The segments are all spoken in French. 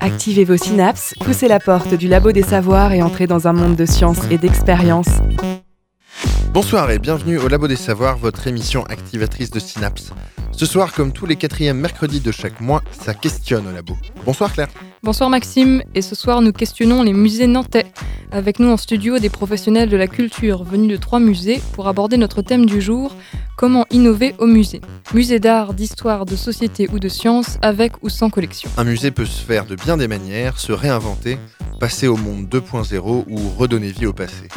Activez vos synapses, poussez la porte du labo des savoirs et entrez dans un monde de science et d'expérience. Bonsoir et bienvenue au Labo des Savoirs, votre émission activatrice de synapses. Ce soir, comme tous les quatrièmes mercredis de chaque mois, ça questionne au labo. Bonsoir Claire. Bonsoir Maxime, et ce soir nous questionnons les musées nantais. Avec nous en studio des professionnels de la culture venus de trois musées pour aborder notre thème du jour, comment innover au musée. Musée d'art, d'histoire, de société ou de sciences, avec ou sans collection. Un musée peut se faire de bien des manières, se réinventer, passer au monde 2.0 ou redonner vie au passé.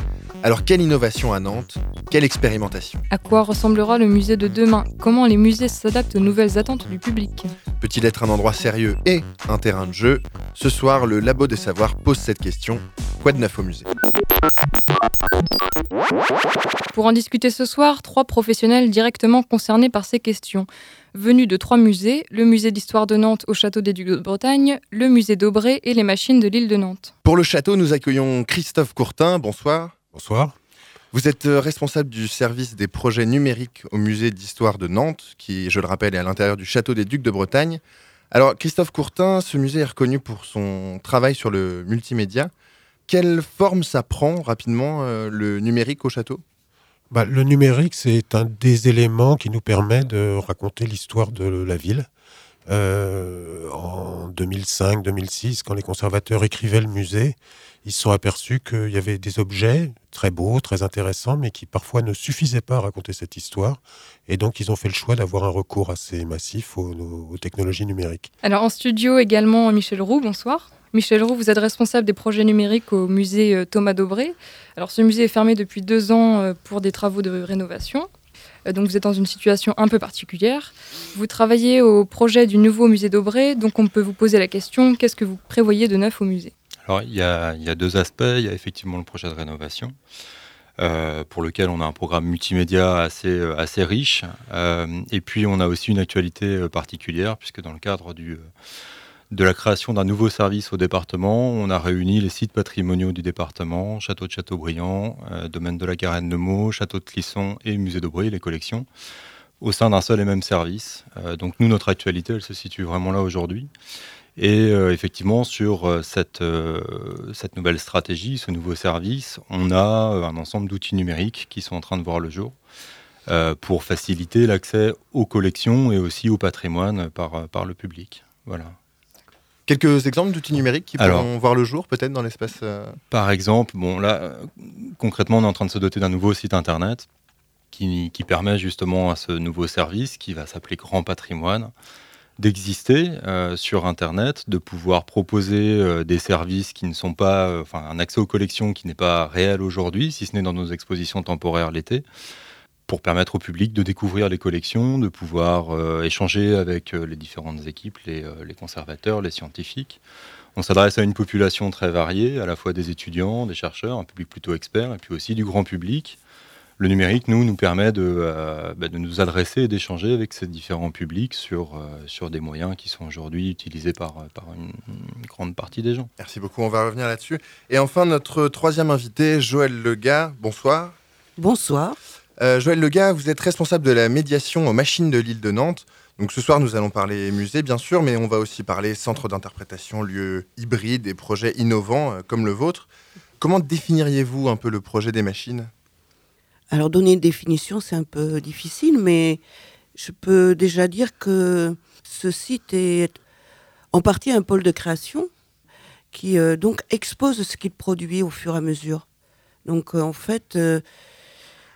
Alors quelle innovation à Nantes Quelle expérimentation À quoi ressemblera le musée de demain? Comment les musées s'adaptent aux nouvelles attentes du public? Peut-il être un endroit sérieux et un terrain de jeu? Ce soir, le Labo des Savoirs pose cette question. Quoi de neuf au musée? Pour en discuter ce soir, trois professionnels directement concernés par ces questions. Venus de trois musées, le musée d'histoire de Nantes au château des Ducs de Bretagne, le musée d'Aubray et les machines de l'île de Nantes. Pour le château, nous accueillons Christophe Courtin. Bonsoir. Bonsoir. Vous êtes euh, responsable du service des projets numériques au musée d'histoire de Nantes, qui, je le rappelle, est à l'intérieur du château des Ducs de Bretagne. Alors, Christophe Courtin, ce musée est reconnu pour son travail sur le multimédia. Quelle forme ça prend rapidement, euh, le numérique au château? Bah, Le numérique, c'est un des éléments qui nous permet de raconter l'histoire de la ville. Euh, en 2005-2006, quand les conservateurs écrivaient le musée, ils se sont aperçus qu'il y avait des objets très beaux, très intéressants, mais qui parfois ne suffisaient pas à raconter cette histoire. Et donc, ils ont fait le choix d'avoir un recours assez massif aux, technologies numériques. Alors, en studio également, Michel Roux, bonsoir. Michel Roux, vous êtes responsable des projets numériques au musée euh, Thomas Dobré. Alors, ce musée est fermé depuis deux ans euh, pour des travaux de rénovation. Euh, donc vous êtes dans une situation un peu particulière. Vous travaillez au projet du nouveau musée d'Aubray, donc on peut vous poser la question, qu'est-ce que vous prévoyez de neuf au musée? Alors il y, a, deux aspects, il y a effectivement le projet de rénovation. Euh, pour lequel on a un programme multimédia assez, euh, riche. et puis on a aussi une actualité particulière, puisque dans le cadre de la création d'un nouveau service au département. On a réuni les sites patrimoniaux du département, château de Châteaubriand, euh, domaine de la Garenne de Meaux, château de Clisson et musée d'Aubry, les collections, au sein d'un seul et même service. Euh, donc nous, notre actualité, elle se situe vraiment là aujourd'hui. Et euh, effectivement, sur cette, cette nouvelle stratégie, ce nouveau service, on a un ensemble d'outils numériques qui sont en train de voir le jour pour faciliter l'accès aux collections et aussi au patrimoine par, par le public. Voilà. Quelques exemples d'outils numériques qui pourront voir le jour peut-être dans l'espace euh, Par exemple, bon là, euh, concrètement, on est en train de se doter d'un nouveau site internet qui, permet justement à ce nouveau service qui va s'appeler Grand Patrimoine d'exister euh, sur Internet, de pouvoir proposer des services qui ne sont pas, enfin un accès aux collections qui n'est pas réel aujourd'hui, si ce n'est dans nos expositions temporaires l'été, pour permettre au public de découvrir les collections, de pouvoir euh, échanger avec euh, les différentes équipes, euh, les, conservateurs, les scientifiques. On s'adresse à une population très variée, à la fois des étudiants, des chercheurs, un public plutôt expert, et puis aussi du grand public. Le numérique, nous, nous permet de, bah, de nous adresser et d'échanger avec ces différents publics sur, sur des moyens qui sont aujourd'hui utilisés par, par une, une, grande partie des gens. Merci beaucoup, on va revenir là-dessus. Et enfin, notre troisième invité, Joël Lega, bonsoir. Bonsoir. Euh, Joël Lega, vous êtes responsable de la médiation aux machines de l'île de Nantes. Donc ce soir, nous allons parler musée, bien sûr, mais on va aussi parler centre d'interprétation, lieux hybrides et projets innovants euh, comme le vôtre. Comment définiriez-vous un peu le projet des machines? Alors donner une définition, c'est un peu difficile, mais je peux déjà dire que ce site est en partie un pôle de création qui euh, donc expose ce qu'il produit au fur et à mesure. Donc en fait,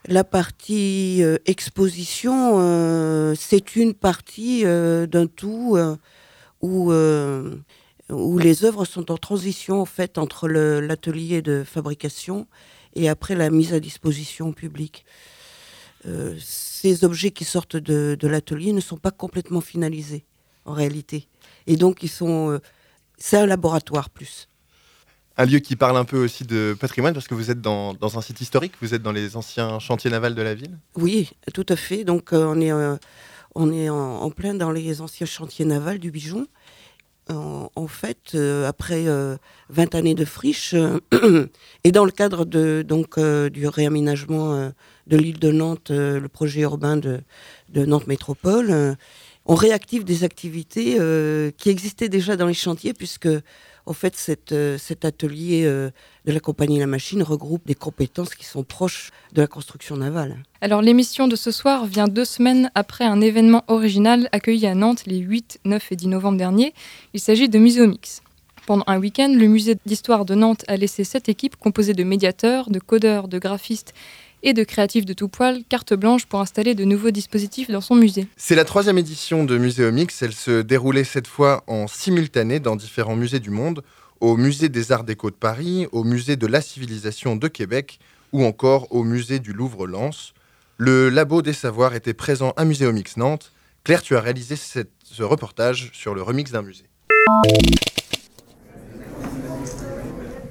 la partie euh, exposition, euh, c'est une partie euh, d'un tout où, où les œuvres sont en transition en fait entre l'atelier de fabrication et après la mise à disposition publique. ces objets qui sortent de, de l'atelier ne sont pas complètement finalisés en réalité. Et donc ils sont, c'est un laboratoire plus un lieu qui parle un peu aussi de patrimoine, parce que vous êtes dans, un site historique, vous êtes dans les anciens chantiers navals de la ville? Oui, tout à fait. Donc euh, on est, euh, on est en, plein dans les anciens chantiers navals du Bijon. En, fait, euh, après 20 années de friche, et dans le cadre de, donc, du réaménagement de l'île de Nantes, le projet urbain de, de Nantes Métropole, on réactive des activités qui existaient déjà dans les chantiers, puisque en fait, cet atelier de la compagnie La Machine regroupe des compétences qui sont proches de la construction navale. Alors l'émission de ce soir vient deux semaines après un événement original accueilli à Nantes les 8, 9 et 10 novembre dernier. Il s'agit de Muséomix. Pendant un week-end, le musée d'histoire de Nantes a laissé cette équipe composée de médiateurs, de codeurs, de graphistes et de créatifs de tout poil carte blanche pour installer de nouveaux dispositifs dans son musée. C'est la troisième édition de Muséomix. Elle se déroulait cette fois en simultané dans différents musées du monde, au musée des Arts Déco de Paris, au musée de la Civilisation de Québec ou encore au musée du Louvre-Lens. Le Labo des Savoirs était présent à Muséomix Nantes. Claire, tu as réalisé ce reportage sur le remix d'un musée.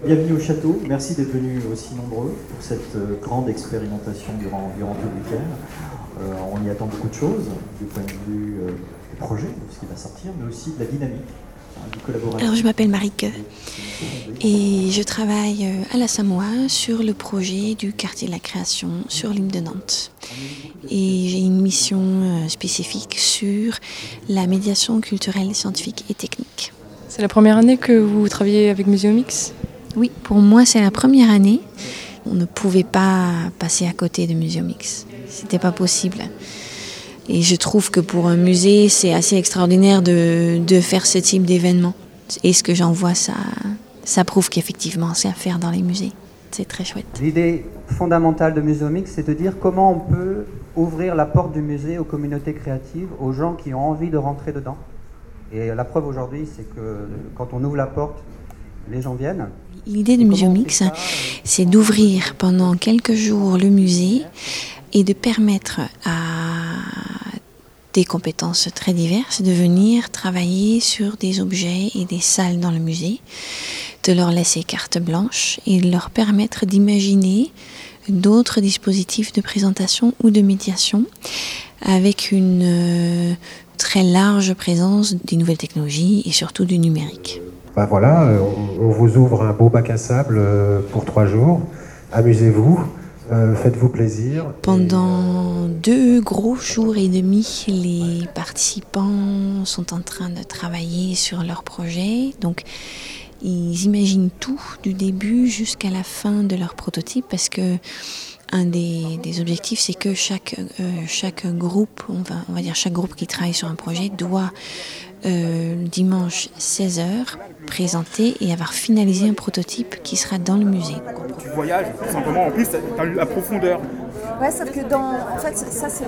Bienvenue au château, merci d'être venus aussi nombreux pour cette euh, grande expérimentation durant, durant tout le week-end. Euh, on y attend beaucoup de choses du point de vue euh, du projet, de ce qui va sortir, mais aussi de la dynamique. Hein, Alors je m'appelle Marike et je travaille à la Samoa sur le projet du quartier de la création sur l'île de Nantes. Et j'ai une mission spécifique sur la médiation culturelle, scientifique et technique. C'est la première année que vous travaillez avec Muséomix? Oui, pour moi, c'est la première année. On ne pouvait pas passer à côté de Muséomix. C'était pas possible. Et je trouve que pour un musée, c'est assez extraordinaire de, faire ce type d'événement. Et ce que j'en vois, ça, ça prouve qu'effectivement, c'est à faire dans les musées. C'est très chouette. L'idée fondamentale de Muséomix, c'est de dire comment on peut ouvrir la porte du musée aux communautés créatives, aux gens qui ont envie de rentrer dedans. Et la preuve aujourd'hui, c'est que quand on ouvre la porte, les gens viennent. L'idée de Muséomix, c'est d'ouvrir pendant quelques jours le musée et de permettre à des compétences très diverses de venir travailler sur des objets et des salles dans le musée, de leur laisser carte blanche et de leur permettre d'imaginer d'autres dispositifs de présentation ou de médiation avec une euh, très large présence des nouvelles technologies et surtout du numérique. Ben voilà, euh, on, vous ouvre un beau bac à sable euh, pour trois jours. Amusez-vous, euh, faites-vous plaisir. Pendant deux gros jours et demi, les participants sont en train de travailler sur leur projet. Donc, ils imaginent tout du début jusqu'à la fin de leur prototype parce que un des, objectifs, c'est que chaque, chaque groupe, on va, on va dire chaque groupe qui travaille sur un projet doit euh, dimanche 16h, présenter et avoir finalisé un prototype qui sera dans le musée. Tu voyages, tout simplement, en plus, tu as la profondeur. Ouais, sauf que dans. En fait, ça, c'est.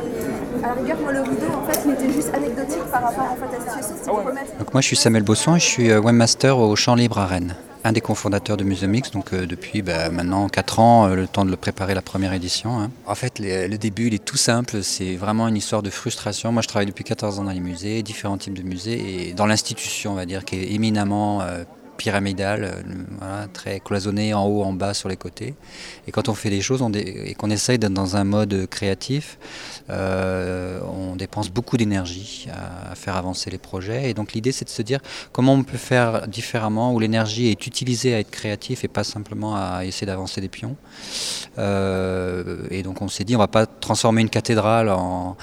À la rigueur, moi, le rideau, en fait, il était juste anecdotique par rapport en fait, à la situation. Ah Donc, moi, je suis Samuel Bosson et je suis euh, webmaster au Champ Libre à Rennes un des cofondateurs de Musemix, donc euh, depuis bah, maintenant 4 ans, euh, le temps de le préparer la première édition. Hein. En fait, le début, il est tout simple, c'est vraiment une histoire de frustration. Moi, je travaille depuis 14 ans dans les musées, différents types de musées, et dans l'institution, on va dire, qui est éminemment pyramidale, euh, très cloisonnée en haut, en bas, sur les côtés. Et quand on fait des choses et qu'on essaye d'être dans un mode créatif, euh, on dépense beaucoup d'énergie à, faire avancer les projets. Et donc l'idée, c'est de se dire comment on peut faire différemment, où l'énergie est utilisée à être créatif et pas simplement à essayer d'avancer des pions. Euh, et donc on s'est dit, on va pas transformer une cathédrale en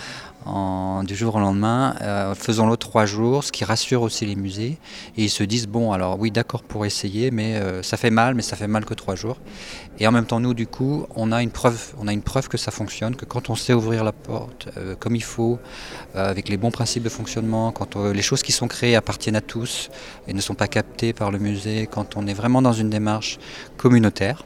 du jour au lendemain. Euh, faisons-le trois jours, ce qui rassure aussi les musées. Et ils se disent, bon, alors oui, d'accord pour essayer, mais euh, ça fait mal, mais ça fait mal que trois jours. Et en même temps, nous, du coup, on a une preuve, on a une preuve que ça fonctionne, que quand on sait ouvrir la porte euh, comme il faut, avec les bons principes de fonctionnement, quand les choses qui sont créées appartiennent à tous et ne sont pas captées par le musée, quand on est vraiment dans une démarche communautaire,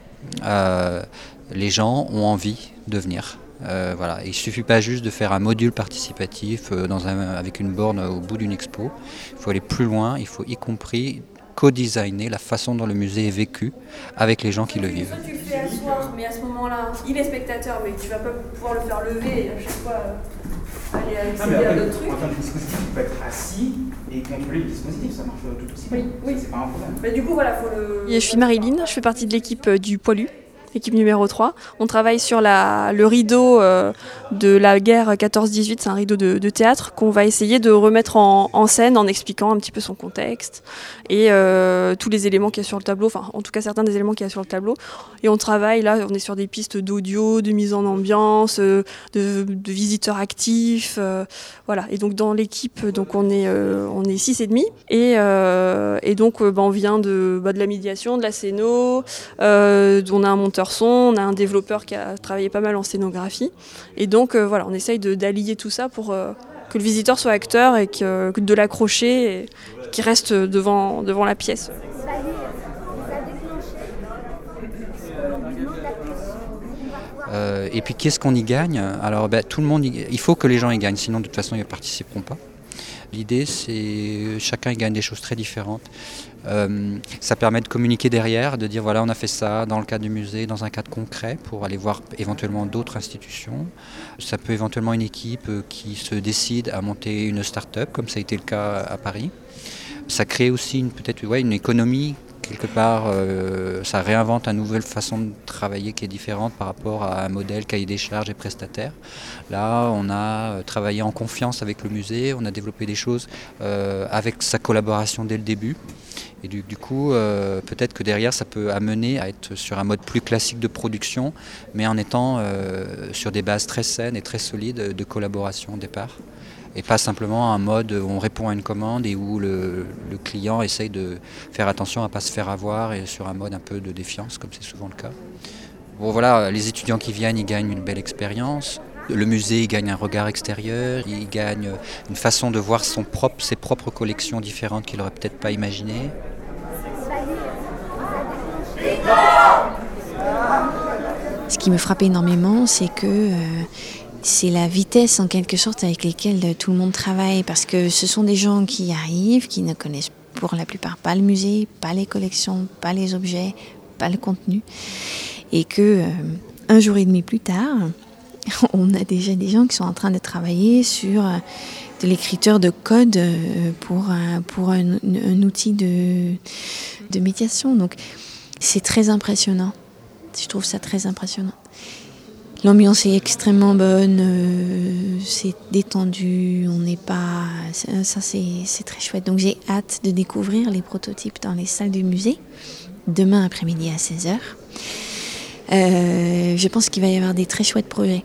les gens ont envie de venir. Euh, voilà. Il ne suffit pas juste de faire un module participatif euh, dans un, avec une borne au bout d'une expo. Il faut aller plus loin, il faut y compris co-designer la façon dont le musée est vécu avec les gens qui le vivent. Tu le fais asseoir, mais à ce moment-là, il est spectateur, mais tu vas pas pouvoir le faire lever et à chaque fois euh, aller accéder à d'autres trucs. En dispositif, tu peux être assis et contrôler le dispositif, ça marche tout aussi bien. Oui, oui. c'est pas un problème. Mais du coup, voilà, faut le. Je suis Marilyn, je fais partie de l'équipe du Poilu équipe numéro 3. On travaille sur le rideau euh, de la guerre 14-18, c'est un rideau de, théâtre qu'on va essayer de remettre en, scène en expliquant un petit peu son contexte et euh, tous les éléments qu'il y a sur le tableau, enfin en tout cas certains des éléments qu'il y a sur le tableau. Et on travaille là, on est sur des pistes d'audio, de mise en ambiance, de, visiteurs actifs, voilà. Et donc dans l'équipe, donc on est on est six et demi et donc bah, on vient de, bah, de la médiation, de la scéno, on a un monteur son, on a un développeur qui a travaillé pas mal en scénographie. Et donc euh, voilà, on essaye d'allier tout ça pour euh, que le visiteur soit acteur et que, de l'accrocher et qu'il reste devant, devant la pièce. Euh, et puis qu'est-ce qu'on y gagne? Alors ben, tout le monde, il faut que les gens y gagnent, sinon de toute façon ils ne participeront pas. L'idée, c'est chacun y gagne des choses très différentes. Euh, ça permet de communiquer derrière, de dire voilà, on a fait ça dans le cadre du musée, dans un cadre concret, pour aller voir éventuellement d'autres institutions. Ça peut éventuellement une équipe euh, qui se décide à monter une start-up, comme ça a été le cas à Paris. Ça crée aussi peut-être ouais, une économie quelque part, euh, ça réinvente une nouvelle façon de travailler qui est différente par rapport à un modèle cahier des charges et prestataire. Là, on a euh, travaillé en confiance avec le musée, on a développé des choses euh, avec sa collaboration dès le début. Et du, coup, peut-être que derrière, ça peut amener à être sur un mode plus classique de production, mais en étant sur des bases très saines et très solides de collaboration au départ et pas simplement un mode où on répond à une commande et où le, client essaye de faire attention à ne pas se faire avoir et sur un mode un peu de défiance comme c'est souvent le cas. Bon voilà, les étudiants qui viennent, ils gagnent une belle expérience. Le musée il gagne un regard extérieur, il gagne une façon de voir ses propres collections différentes qu'il n'aurait peut-être pas imaginées. Ce qui me frappe énormément, c'est que euh, c'est la vitesse en quelque sorte avec laquelle tout le monde travaille parce que ce sont des gens qui arrivent, qui ne connaissent pour la plupart pas le musée, pas les collections, pas les objets, pas le contenu et que euh, un jour et demi plus tard, on a déjà des gens qui sont en train de travailler sur euh, de l'écriture de code euh, pour, pour un, outil de, de médiation. Donc c'est très impressionnant. Je trouve ça très impressionnant. L'ambiance est extrêmement bonne, euh, c'est détendu, on n'est pas. Ça, c'est très chouette. Donc, j'ai hâte de découvrir les prototypes dans les salles du musée, demain après-midi à 16h. Euh, je pense qu'il va y avoir des très chouettes projets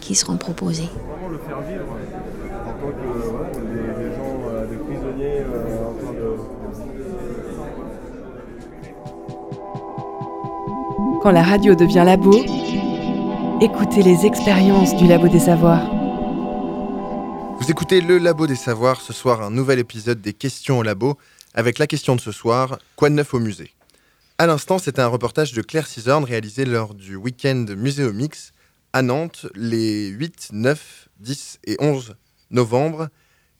qui seront proposés. Quand la radio devient labo, Écoutez les expériences du Labo des Savoirs. Vous écoutez le Labo des Savoirs, ce soir un nouvel épisode des questions au labo, avec la question de ce soir, quoi de neuf au musée? À l'instant, c'était un reportage de Claire Cisorne réalisé lors du week-end Muséomix à Nantes les 8, 9, 10 et 11 novembre.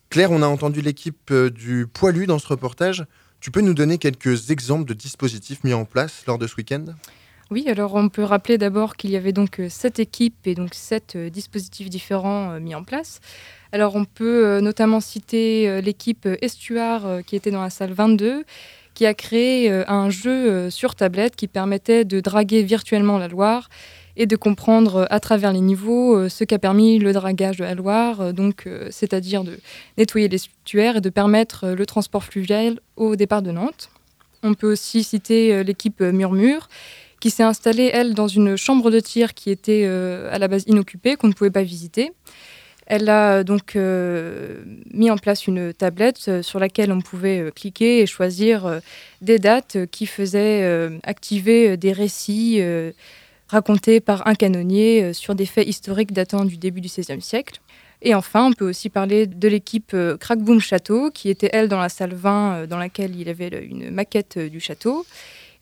Claire, on a entendu l'équipe euh, du Poilu dans ce reportage. Tu peux nous donner quelques exemples de dispositifs mis en place lors de ce week-end? Oui, alors on peut rappeler d'abord qu'il y avait donc euh, sept équipes et donc sept euh, dispositifs différents euh, mis en place. Alors on peut notamment citer l'équipe Estuard qui était dans la salle 22 qui a créé un jeu sur tablette qui permettait de draguer virtuellement la Loire et de comprendre à travers les niveaux ce qu'a permis le dragage de la Loire, donc c'est-à-dire de nettoyer les estuaires et de permettre le transport fluvial au départ de Nantes. On peut aussi citer l'équipe Murmure qui s'est installée, elle, dans une chambre de tir qui était euh, à la base inoccupée, qu'on ne pouvait pas visiter. Elle a euh, donc euh, mis en place une tablette sur laquelle on pouvait cliquer et choisir des dates qui faisaient activer des récits racontés par un canonnier sur des faits historiques datant du début du XVIe siècle. Et enfin, on peut aussi parler de l'équipe Crackboom Château, qui était elle dans la salle 20, dans laquelle il avait une maquette du château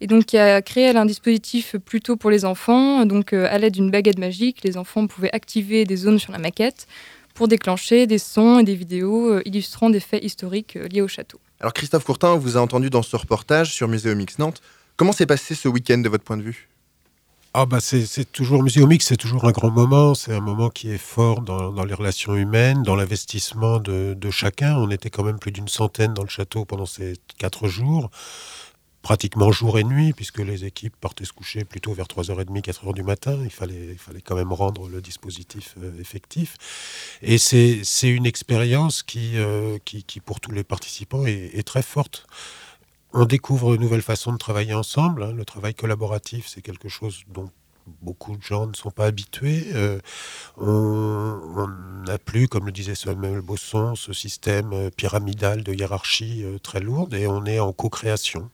et donc qui a créé un dispositif plutôt pour les enfants. Donc euh, à l'aide d'une baguette magique, les enfants pouvaient activer des zones sur la maquette pour déclencher des sons et des vidéos euh, illustrant des faits historiques euh, liés au château. Alors Christophe Courtin, on vous a entendu dans ce reportage sur Muséomix Nantes. Comment s'est passé ce week-end de votre point de vue? Ah bah c'est toujours Muséomix, c'est toujours un grand moment, c'est un moment qui est fort dans, les relations humaines, dans l'investissement de, de, chacun. On était quand même plus d'une centaine dans le château pendant ces quatre jours pratiquement jour et nuit, puisque les équipes partaient se coucher plutôt vers 3h30, 4h du matin. Il fallait, il fallait quand même rendre le dispositif euh, effectif. Et c'est une expérience qui, euh, qui, qui, pour tous les participants, est, très forte. On découvre une nouvelle façon de travailler ensemble. Hein. Le travail collaboratif, c'est quelque chose dont beaucoup de gens ne sont pas habitués. Euh, on n'a plus, comme le disait Samuel Bosson, ce système pyramidal de hiérarchie très lourde et on est en co-création.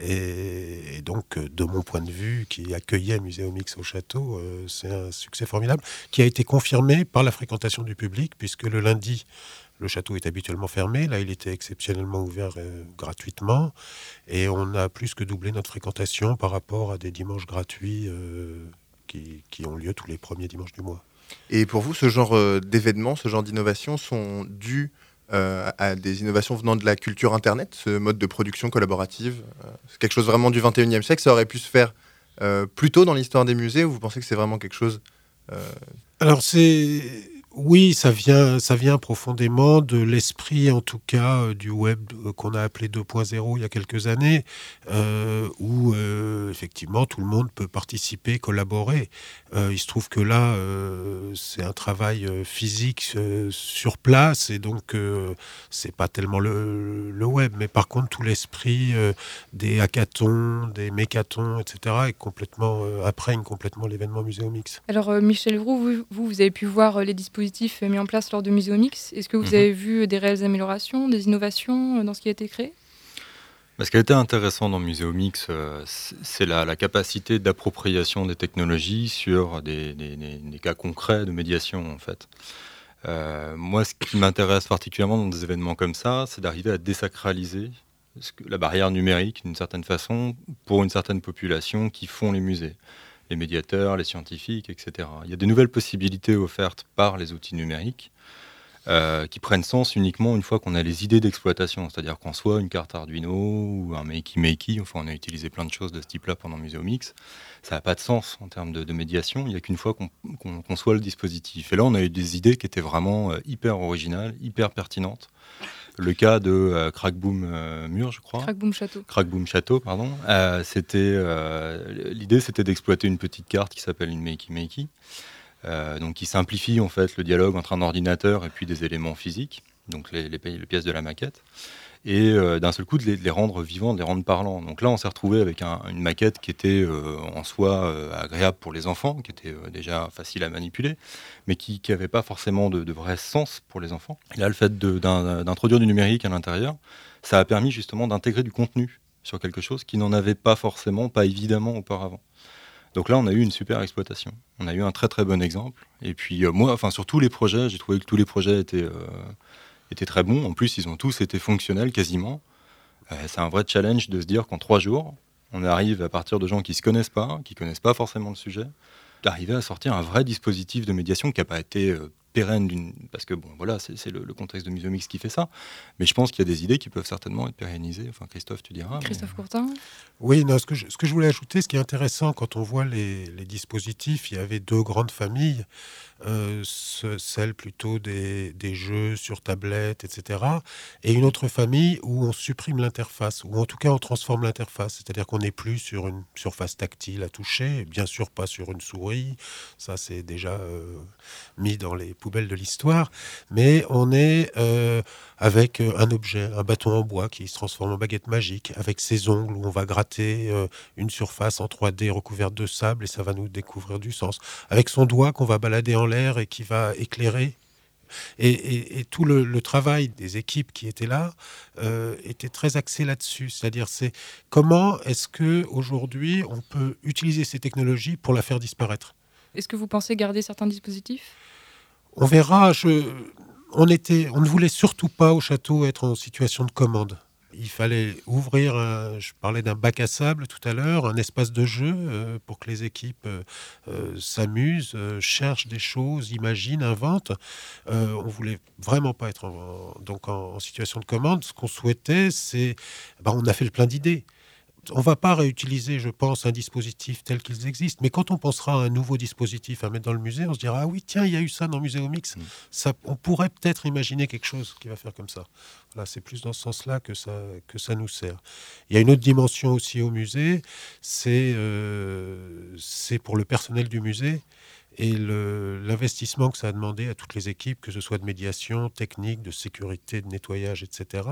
Et, donc, de mon point de vue, qui accueillait Muséomix au château, c'est un succès formidable qui a été confirmé par la fréquentation du public, puisque le lundi, le château est habituellement fermé. Là, il était exceptionnellement ouvert euh, gratuitement. Et on a plus que doublé notre fréquentation par rapport à des dimanches gratuits euh, qui, ont lieu tous les premiers dimanches du mois. Et pour vous, ce genre euh, d'événements, ce genre d'innovations sont dus à des innovations venant de la culture Internet, ce mode de production collaborative C'est quelque chose vraiment du 21e siècle Ça aurait pu se faire plus tôt dans l'histoire des musées ou vous pensez que c'est vraiment quelque chose Alors c'est oui, ça vient, ça vient profondément de l'esprit, en tout cas, euh, du web euh, qu'on a appelé 2.0 il y a quelques années, euh, où effectivement tout le monde peut participer, collaborer. il se trouve que là, c'est un travail physique sur place, et donc c'est pas tellement le, web, mais par contre tout l'esprit des hackathons, des mécathons, etc., est complètement apprenne complètement l'événement Muséomix. Alors Michel Roux, vous, vous avez pu voir les dispositifs mis en place lors de Muséomix. Est-ce que vous mhm. avez vu des réelles améliorations, des innovations euh, dans ce qui a été créé? Bah, ce qui a été intéressant dans Muséomix, euh, c'est la, capacité d'appropriation des technologies sur des, cas concrets de médiation, en fait. Euh, moi, ce qui m'intéresse particulièrement dans des événements comme ça, c'est d'arriver à désacraliser la barrière numérique, d'une certaine façon, pour une certaine population qui font les musées les médiateurs, les scientifiques, etc. Il y a de nouvelles possibilités offertes par les outils numériques euh, qui prennent sens uniquement une fois qu'on a les idées d'exploitation, c'est-à-dire qu'en soit une carte Arduino ou un Makey Makey, enfin on a utilisé plein de choses de ce type-là pendant Muséomix, ça n'a pas de sens en termes de, médiation, il n'y a qu'une fois qu'on conçoit le dispositif. Et là on a eu des idées qui étaient vraiment euh, hyper originales, hyper pertinentes, le cas de euh, Crackboom euh, Mur, je crois. Crackboom Château. Crackboom Château, pardon. Euh, c'était l'idée, c'était d'exploiter une petite carte qui s'appelle une Makey Makey, donc qui simplifie en fait le dialogue entre un ordinateur et puis des éléments physiques, donc les, pièces de la maquette et euh, d'un seul coup de les, rendre vivants, de les rendre parlants. Donc là, on s'est retrouvé avec une maquette qui était euh, en soi euh, agréable pour les enfants, qui était déjà facile à manipuler, mais qui n'avait pas forcément de, vrai sens pour les enfants. Et là, le fait d'introduire du numérique à l'intérieur, ça a permis justement d'intégrer du contenu sur quelque chose qui n'en avait pas forcément, pas évidemment auparavant. Donc là, on a eu une super exploitation. On a eu un très très bon exemple. Et puis moi, enfin sur tous les projets, j'ai trouvé que tous les projets étaient était très bon. En plus, ils ont tous été fonctionnels quasiment. Euh, c'est un vrai challenge de se dire qu'en trois jours, on arrive à partir de gens qui ne se connaissent pas, qui ne connaissent pas forcément le sujet, d'arriver à sortir un vrai dispositif de médiation qui n'a pas été pérenne, parce que bon, voilà, c'est le, contexte de Muséomix qui fait ça. Mais je pense qu'il y a des idées qui peuvent certainement être pérennisées. Enfin, Christophe, tu diras. Christophe Courtin Oui, non, ce que, je, ce que je voulais ajouter, ce qui est intéressant quand on voit les, les dispositifs, il y avait deux grandes familles. Euh, celle plutôt des, des, jeux sur tablette, etc. Et une autre famille où on supprime l'interface, ou en tout cas on transforme l'interface, c'est-à-dire qu'on n'est plus sur une surface tactile à toucher, bien sûr pas sur une souris, ça c'est déjà euh, mis dans les poubelles de l'histoire, mais on est euh, avec un objet, un bâton en bois qui se transforme en baguette magique, avec ses ongles où on va gratter une surface en 3D recouverte de sable et ça va nous découvrir du sens, avec son doigt qu'on va balader en l'air et qui va éclairer et, tout le, travail des équipes qui étaient là euh, était très axé là-dessus. C'est-à-dire, c'est comment est-ce que aujourd'hui on peut utiliser ces technologies pour la faire disparaître? Est-ce que vous pensez garder certains dispositifs? On verra. On, était, on ne voulait surtout pas au château être en situation de commande il fallait ouvrir, je parlais d'un bac à sable tout à l'heure, un espace de jeu euh, pour que les équipes euh, euh, s'amusent, cherchent des choses, imaginent, inventent. on voulait vraiment pas être en, donc en, situation de commande. Ce qu'on souhaitait, c'est, ben, on a fait le plein d'idées on va pas réutiliser, je pense, un dispositif tel qu'ils existent, mais quand on pensera à un nouveau dispositif à mettre dans le musée, on se dira ah oui tiens il y a eu ça dans Muséomix, Mix, ça, on pourrait peut-être imaginer quelque chose qui va faire comme ça. Voilà, c'est plus dans ce sens-là que ça que ça nous sert. Il y a une autre dimension aussi au musée, c'est euh, c'est pour le personnel du musée et l'investissement que ça a demandé à toutes les équipes, que ce soit de médiation, technique, de sécurité, de nettoyage, etc.,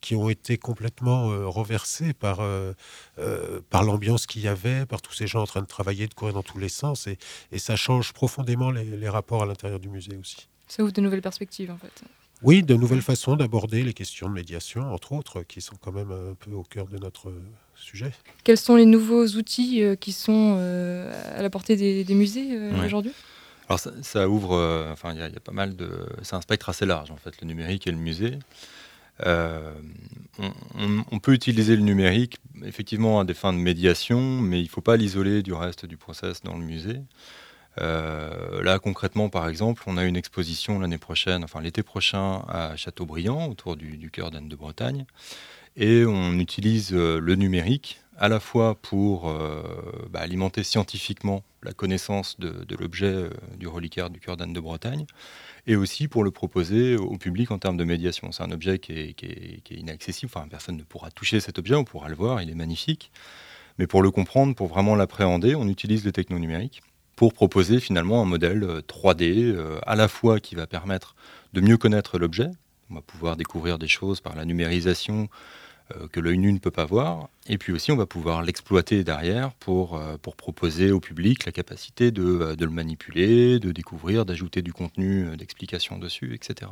qui ont été complètement euh, renversés par, euh, euh, par l'ambiance qu'il y avait, par tous ces gens en train de travailler, de courir dans tous les sens, et, et ça change profondément les, les rapports à l'intérieur du musée aussi. Ça ouvre de nouvelles perspectives, en fait. Oui, de nouvelles façons d'aborder les questions de médiation, entre autres, qui sont quand même un peu au cœur de notre sujet. Quels sont les nouveaux outils euh, qui sont euh, à la portée des, musées euh, aujourd'hui? Alors ça, ouvre, enfin il y, a pas mal de, c'est un spectre assez large en fait, le numérique et le musée. on, peut utiliser le numérique effectivement à des fins de médiation, mais il ne faut pas l'isoler du reste du process dans le musée. là, concrètement, par exemple, on a une exposition l'année prochaine, enfin l'été prochain, à Châteaubriand, autour du, du cœur d'Anne de Bretagne. Et on utilise euh, le numérique à la fois pour euh, bah, alimenter scientifiquement la connaissance de, l'objet euh, du reliquaire du cœur d'Anne de Bretagne, et aussi pour le proposer au public en termes de médiation. C'est un objet qui est, inaccessible, enfin personne ne pourra toucher cet objet, on pourra le voir, il est magnifique. Mais pour le comprendre, pour vraiment l'appréhender, on utilise le techno numérique pour proposer finalement un modèle 3D à la fois qui va permettre de mieux connaître l'objet, on va pouvoir découvrir des choses par la numérisation, que l'œil nu ne peut pas voir. Et puis aussi, on va pouvoir l'exploiter derrière pour, euh, pour proposer au public la capacité de, euh, de le manipuler, de découvrir, d'ajouter du contenu, d'explication dessus, etc.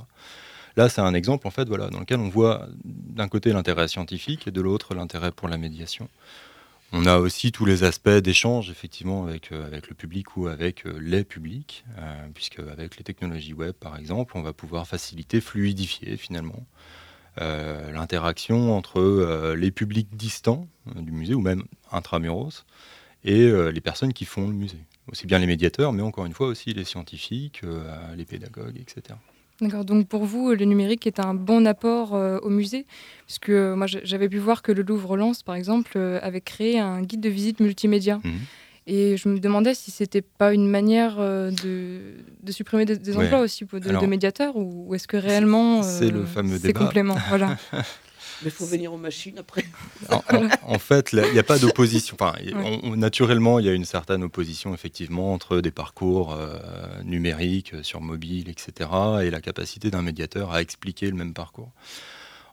Là, c'est un exemple en fait, voilà, dans lequel on voit d'un côté l'intérêt scientifique et de l'autre l'intérêt pour la médiation. On a aussi tous les aspects d'échange, effectivement, avec, avec le public ou avec les publics, puisque avec les technologies web, par exemple, on va pouvoir faciliter, fluidifier finalement euh, l'interaction entre euh, les publics distants euh, du musée ou même intramuros et les personnes qui font le musée. Aussi bien les médiateurs, mais encore une fois aussi les scientifiques, les pédagogues, etc. D'accord, donc pour vous, le numérique est un bon apport au musée, puisque moi j'avais pu voir que le Louvre-Lens, par exemple, avait créé un guide de visite multimédia. Mmh. Et je me demandais si c'était pas une manière euh, de, de supprimer des, emplois aussi de, de, médiateurs ou est-ce que réellement c'est le euh, fameux débat. complément voilà. Mais il faut venir aux machines après. En, fait, il n'y a pas d'opposition. Enfin, naturellement, il y a une certaine opposition effectivement entre des parcours euh, numériques sur mobile, etc., et la capacité d'un médiateur à expliquer le même parcours.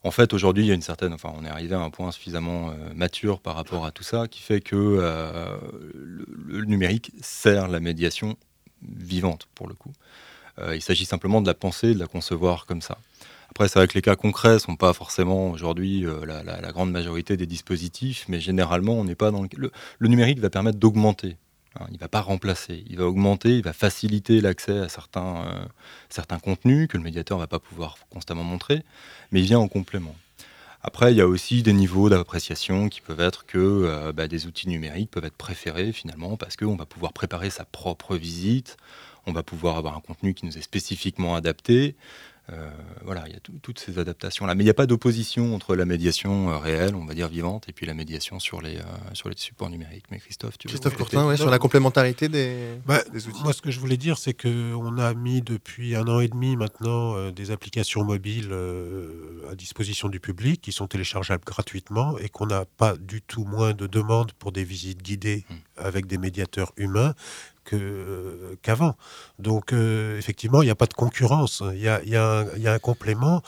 En fait, aujourd'hui, il y a une certaine, enfin, on est arrivé à un point suffisamment euh, mature par rapport à tout ça, qui fait que euh, le, numérique sert la médiation vivante pour le coup. Euh, il s'agit simplement de la penser, de la concevoir comme ça. Après, c'est vrai que les cas concrets ne sont pas forcément aujourd'hui la, grande majorité des dispositifs, mais généralement, on n'est pas dans le... le numérique va permettre d'augmenter il ne va pas remplacer, il va augmenter, il va faciliter l'accès à certains, euh, contenus que le médiateur ne va pas pouvoir constamment montrer, mais il vient en complément. Après, il y a aussi des niveaux d'appréciation qui peuvent être que euh, bah, des outils numériques peuvent être préférés finalement parce qu'on va pouvoir préparer sa propre visite, on va pouvoir avoir un contenu qui nous est spécifiquement adapté, euh, voilà, il y a toutes ces adaptations-là. Mais il n'y a pas d'opposition entre la médiation euh, réelle, on va dire vivante, et puis la médiation sur les, euh, sur les supports numériques. Mais Christophe, tu Christophe Courtin, sur la complémentarité des, bah, des, outils. Moi, ce que je voulais dire, c'est qu'on a mis depuis un an et demi maintenant des applications mobiles à disposition du public qui sont téléchargeables gratuitement et qu'on n'a pas du tout moins de demandes pour des visites guidées hmm. avec des médiateurs humains qu'avant. Donc, euh, effectivement, il n'y a pas de concurrence. Il y a, un complément.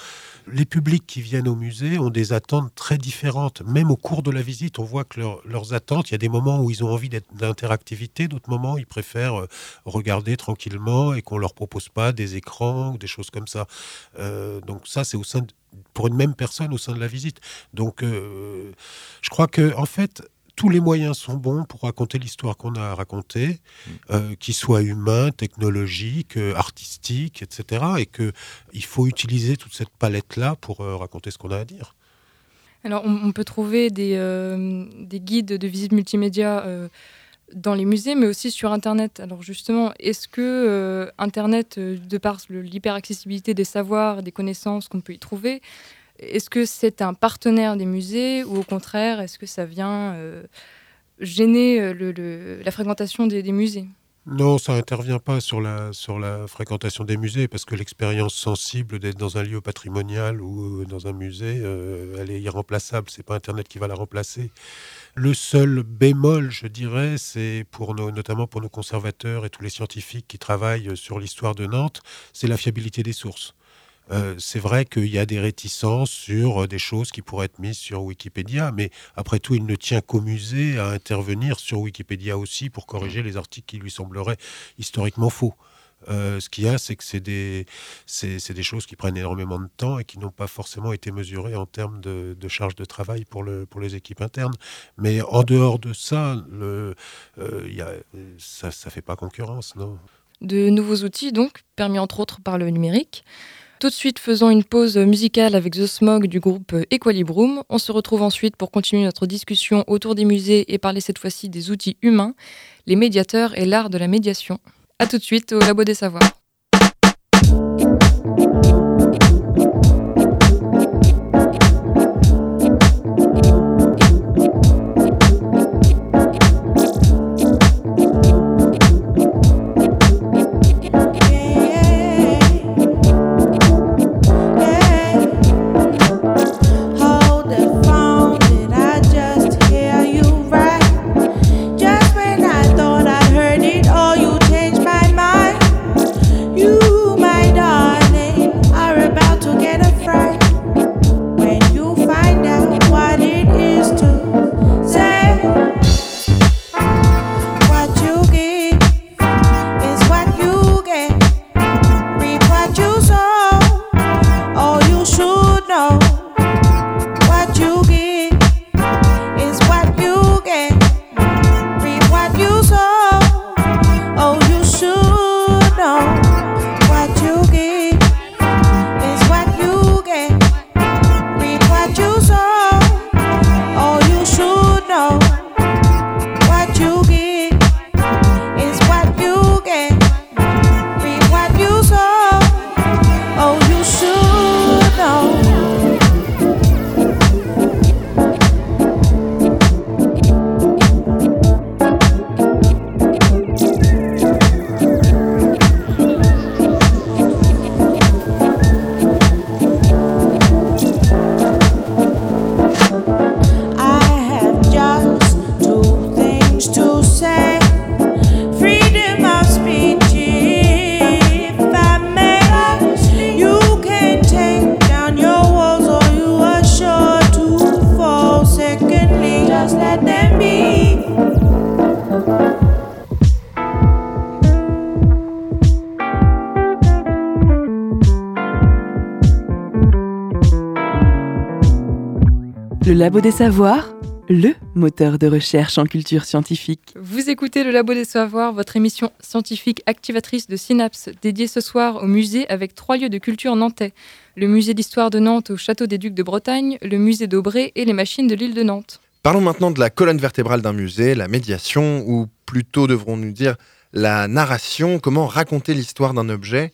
Les publics qui viennent au musée ont des attentes très différentes. Même au cours de la visite, on voit que leurs attentes, il y a des moments où ils ont envie d'interactivité, d'autres moments, ils préfèrent euh, regarder tranquillement et qu'on leur propose pas des écrans ou des choses comme ça. Euh, donc, ça, c'est au sein pour une même personne au sein de la visite. Donc, je crois que, en fait, tous les moyens sont bons pour raconter l'histoire qu'on a à raconter, mm. euh, qu'ils soient humains, technologiques, euh, artistiques, etc. Et qu'il faut utiliser toute cette palette-là pour euh, raconter ce qu'on a à dire. Alors, on, peut trouver des, des, guides de visite multimédia dans les musées, mais aussi sur Internet. Alors, justement, est-ce que Internet, de par l'hyperaccessibilité des savoirs, des connaissances qu'on peut y trouver, Est-ce que c'est un partenaire des musées ou au contraire, est-ce que ça vient gêner la fréquentation des musées? Non, ça n'intervient pas sur la, fréquentation des musées, parce que l'expérience sensible d'être dans un lieu patrimonial ou euh, dans un musée, euh, elle est irremplaçable. C'est pas Internet qui va la remplacer. Le seul bémol, je dirais, c'est pour notamment pour nos conservateurs et tous les scientifiques qui travaillent sur l'histoire de Nantes, c'est la fiabilité des sources. Euh, c'est vrai qu'il y a des réticences sur euh, des choses qui pourraient être mises sur Wikipédia, mais après tout, il ne tient qu'au musée à intervenir sur Wikipédia aussi pour corriger les articles qui lui sembleraient historiquement faux. Euh, ce qu'il y a, c'est que c'est des, c'est, des choses qui prennent énormément de temps et qui n'ont pas forcément été mesurées en termes de, charge de travail pour, le, pour les équipes internes. Mais en dehors de ça, le, y a, ça ne fait pas concurrence, non? De nouveaux outils, donc, permis entre autres par le numérique. Tout de suite, faisons une pause musicale avec The Smog du groupe Equilibrium. On se retrouve ensuite pour continuer notre discussion autour des musées et parler cette fois-ci des outils humains, les médiateurs et l'art de la médiation. A tout de suite au Labo des Savoirs. Labo des Savoirs, le moteur de recherche en culture scientifique. Vous écoutez le Labo des Savoirs, votre émission scientifique activatrice de Synapse, dédiée ce soir au musée avec trois lieux de culture nantais. Le musée d'histoire de Nantes au château des Ducs de Bretagne, le musée d'Aubray et les machines de l'île de Nantes. Parlons maintenant de la colonne vertébrale d'un musée, la médiation, ou plutôt devrons-nous dire la narration, comment raconter l'histoire d'un objet,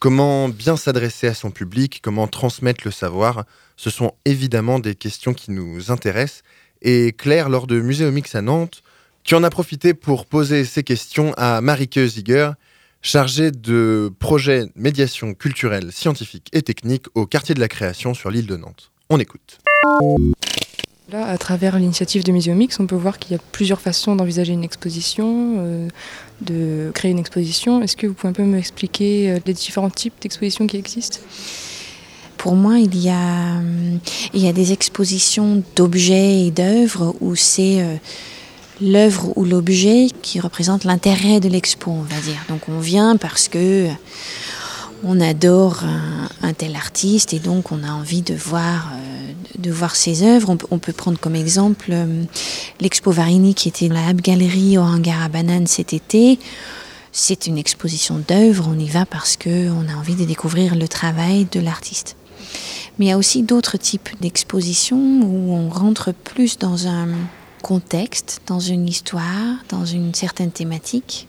comment bien s'adresser à son public, comment transmettre le savoir? Ce sont évidemment des questions qui nous intéressent. Et Claire, lors de Muséomix à Nantes, tu en as profité pour poser ces questions à Marike Ziger, chargée de projets médiation culturelle, scientifique et technique au quartier de la création sur l'île de Nantes. On écoute. Là, à travers l'initiative de Muséomix, on peut voir qu'il y a plusieurs façons d'envisager une exposition, euh, de créer une exposition. Est-ce que vous pouvez un peu m'expliquer euh, les différents types d'expositions qui existent? Pour moi, il y a, euh, il y a des expositions d'objets et d'œuvres où c'est euh, l'œuvre ou l'objet qui représente l'intérêt de l'expo, on va dire. Donc on vient parce que on adore un, tel artiste et donc on a envie de voir, euh, de voir ses œuvres. On, peut prendre comme exemple l'expo Varini qui était dans la Hab Galerie au hangar à bananes cet été. C'est une exposition d'œuvres, on y va parce qu'on a envie de découvrir le travail de l'artiste. Mais il y a aussi d'autres types d'expositions où on rentre plus dans un contexte, dans une histoire, dans une certaine thématique.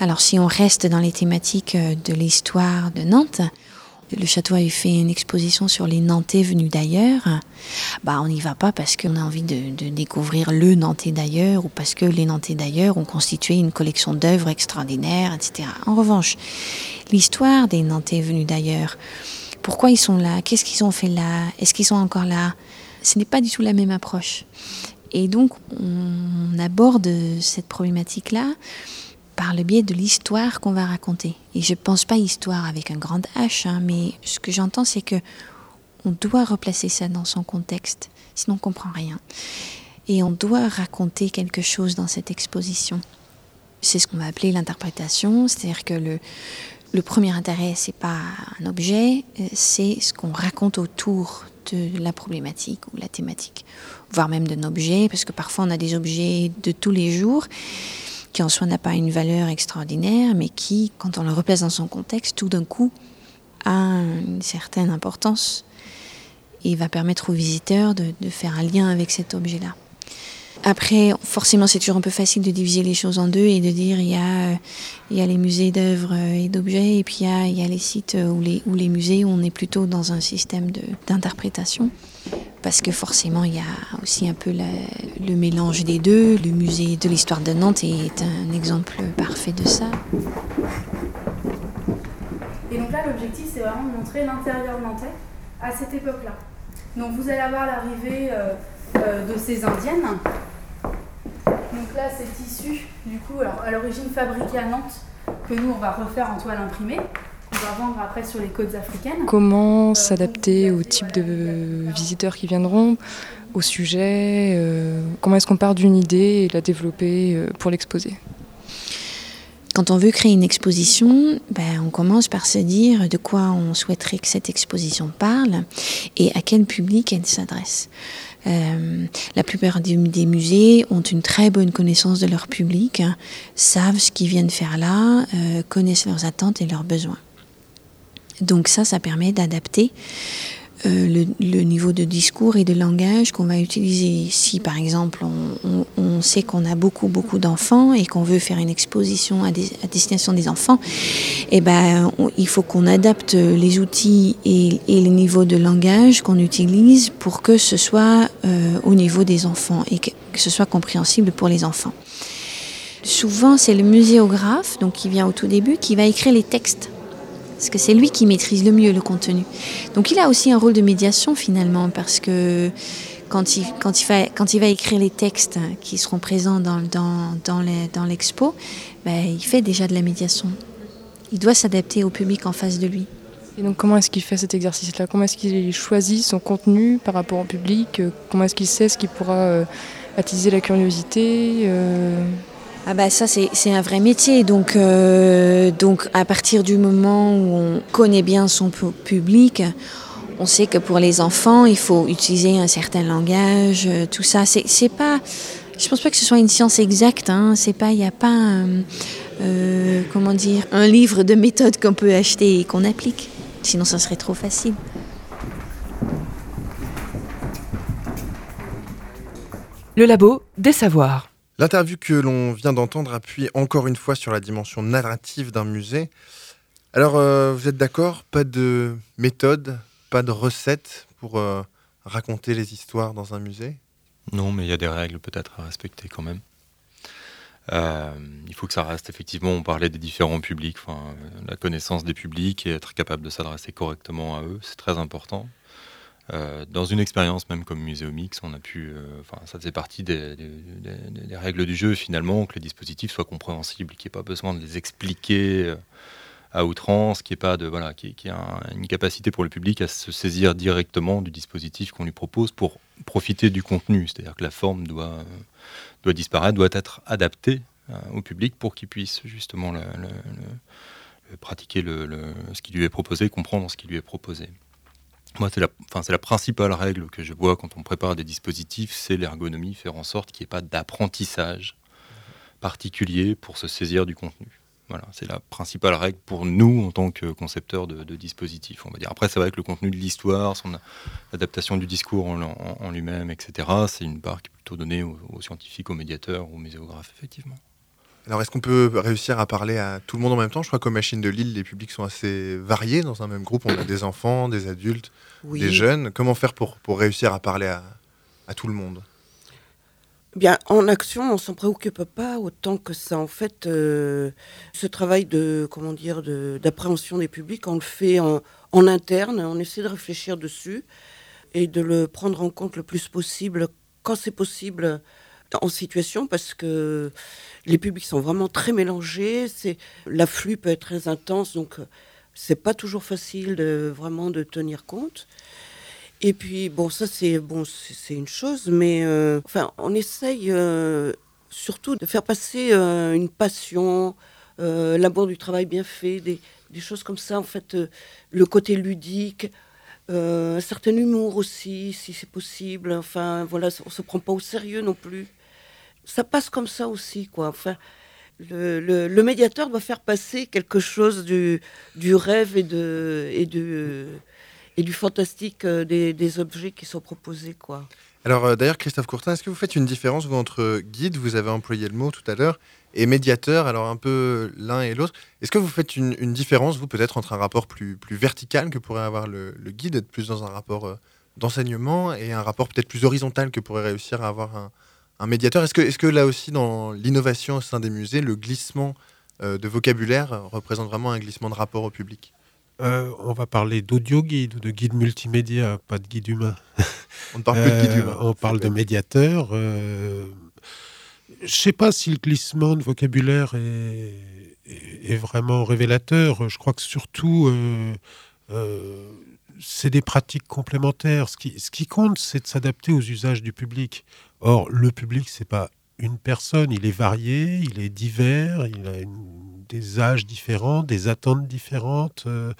Alors si on reste dans les thématiques euh, de l'histoire de Nantes, le château avait fait une exposition sur les Nantais venus d'ailleurs, bah on n'y va pas parce qu'on a envie de, de, découvrir le Nantais d'ailleurs ou parce que les Nantais d'ailleurs ont constitué une collection d'œuvres extraordinaires, etc. En revanche, l'histoire des Nantais venus d'ailleurs, pourquoi ils sont là, qu'est-ce qu'ils ont fait là, est-ce qu'ils sont encore là, ce n'est pas du tout la même approche. Et donc on aborde cette problématique-là par le biais de l'histoire qu'on va raconter. Et je ne pense pas histoire avec un grand H, hein, mais ce que j'entends, c'est que on doit replacer ça dans son contexte, sinon on comprend rien. Et on doit raconter quelque chose dans cette exposition. C'est ce qu'on va appeler l'interprétation, c'est-à-dire que le, le premier intérêt, c'est pas un objet, c'est ce qu'on raconte autour de la problématique ou la thématique, voire même d'un objet, parce que parfois on a des objets de tous les jours qui en soi n'a pas une valeur extraordinaire, mais qui, quand on le replace dans son contexte, tout d'un coup a une certaine importance et va permettre aux visiteurs de faire un lien avec cet objet-là. Après, forcément, c'est toujours un peu facile de diviser les choses en deux et de dire il y a, il y a les musées d'œuvres et d'objets et puis il y, a, les sites ou les, les musées où on est plutôt dans un système d'interprétation. Parce que forcément, il y a aussi un peu le mélange des deux. Le musée de l'histoire de Nantes est un exemple parfait de ça. Et donc là, l'objectif, c'est vraiment de montrer l'intérieur nantais à cette époque-là. Donc vous allez avoir l'arrivée euh, euh, de ces indiennes. Donc là, c'est issu, du coup, alors, à l'origine fabriqué à Nantes, que nous, on va refaire en toile imprimée. On va vendre après sur les côtes africaines. Comment s'adapter au type de visiteurs qui viendront, au sujet euh, Comment est-ce qu'on part d'une idée et la développer euh, pour l'exposer? Quand on veut créer une exposition, ben, on commence par se dire de quoi on souhaiterait que cette exposition parle et à quel public elle s'adresse. Euh, la plupart des, musées ont une très bonne connaissance de leur public, hein, savent ce qu'ils viennent faire là, euh, connaissent leurs attentes et leurs besoins. Donc ça, ça permet d'adapter euh, le, le, niveau de discours et de langage qu'on va utiliser. Si par exemple on, on, on sait qu'on a beaucoup beaucoup d'enfants et qu'on veut faire une exposition à, des, à destination des enfants, eh ben il faut qu'on adapte les outils et, et les niveaux de langage qu'on utilise pour que ce soit euh, au niveau des enfants et que, que ce soit compréhensible pour les enfants. Souvent, c'est le muséographe, donc qui vient au tout début, qui va écrire les textes parce que c'est lui qui maîtrise le mieux le contenu. Donc il a aussi un rôle de médiation finalement, parce que quand il, quand il, va, quand il va écrire les textes qui seront présents dans, dans, dans l'expo, ben, il fait déjà de la médiation. Il doit s'adapter au public en face de lui. Et donc comment est-ce qu'il fait cet exercice-là? Comment est-ce qu'il choisit son contenu par rapport au public? Comment est-ce qu'il sait ce qui pourra euh, attiser la curiosité euh... Ah bah ça c'est un vrai métier. Donc euh, donc à partir du moment où on connaît bien son public on sait que pour les enfants il faut utiliser un certain langage euh, tout ça. C'est pas je pense pas que ce soit une science exacte hein, c'est pas il n'y a pas euh, comment dire un livre de méthode qu'on peut acheter et qu'on applique. Sinon ça serait trop facile. Le labo des savoirs L'interview que l'on vient d'entendre appuie encore une fois sur la dimension narrative d'un musée. Alors, euh, vous êtes d'accord Pas de méthode, pas de recette pour euh, raconter les histoires dans un musée? Non, mais il y a des règles peut-être à respecter quand même. Euh, il faut que ça reste effectivement, on parlait des différents publics, la connaissance des publics et être capable de s'adresser correctement à eux, c'est très important. Euh, dans une expérience même comme Muséomix, on a pu, euh, enfin, ça faisait partie des, règles du jeu finalement, que les dispositifs soient compréhensibles, qu'il n'y ait pas besoin de les expliquer euh, à outrance, qu'il n'y ait pas de, voilà, qu'il qu y ait un, une capacité pour le public à se saisir directement du dispositif qu'on lui propose pour profiter du contenu. C'est-à-dire que la forme doit, doit disparaître, doit être adaptée au public pour qu'il puisse justement pratiquer ce qui lui est proposé, comprendre ce qui lui est proposé. Moi, c'est la, principale règle que je vois quand on prépare des dispositifs, c'est l'ergonomie, faire en sorte qu'il n'y ait pas d'apprentissage particulier pour se saisir du contenu. Voilà, c'est la principale règle pour nous en tant que concepteurs de, dispositifs. On va dire. Après, c'est vrai que le contenu de l'histoire, son adaptation du discours en lui-même, etc., c'est une part qui est plutôt donnée aux, aux, scientifiques, aux médiateurs, aux muséographes, effectivement. Alors, est-ce qu'on peut réussir à parler à tout le monde en même temps? Je crois qu'aux machines de Lille, les publics sont assez variés dans un même groupe. On a des enfants, des adultes, des jeunes. Comment faire pour, pour réussir à parler à, à tout le monde? Bien, en action, on s'en préoccupe pas autant que ça. En fait, euh, ce travail de, comment dire, d'appréhension des publics, on le fait en, en, interne. On essaie de réfléchir dessus et de le prendre en compte le plus possible, quand c'est possible, en situation, parce que les publics sont vraiment très mélangés. C'est l'afflux peut être très intense, donc c'est pas toujours facile de vraiment de tenir compte. Et puis, bon, ça, c'est bon, c'est une chose, mais euh, enfin, on essaye euh, surtout de faire passer euh, une passion, l'amour du travail bien fait, des, des, choses comme ça, en fait, le côté ludique, un certain humour aussi, si c'est possible. Enfin, voilà, on se prend pas au sérieux non plus. Ça passe comme ça aussi, quoi. Enfin, le, médiateur doit faire passer quelque chose du, rêve et du fantastique euh, des, objets qui sont proposés. Quoi. Alors euh, d'ailleurs, Christophe Courtin, est-ce que vous faites une différence vous, entre guide, vous avez employé le mot tout à l'heure, et médiateur, alors un peu l'un et l'autre? Est-ce que vous faites une, différence, vous, peut-être entre un rapport plus, plus vertical que pourrait avoir le, guide, être plus dans un rapport euh, d'enseignement, et un rapport peut-être plus horizontal que pourrait réussir à avoir un, médiateur Est-ce que, est que là aussi, dans l'innovation au sein des musées, le glissement de vocabulaire représente vraiment un glissement de rapport au public? Euh, on va parler d'audio guide ou de guide multimédia, pas de guide humain. On ne parle plus de guide humain. Euh, on parle de médiateur. Euh, je ne sais pas si le glissement de vocabulaire est, vraiment révélateur. Je crois que surtout, c'est des pratiques complémentaires. Ce qui, ce qui compte, c'est de s'adapter aux usages du public. Or, le public, c'est pas une personne, il est varié, il est divers, il a des âges différents, des attentes différentes, euh,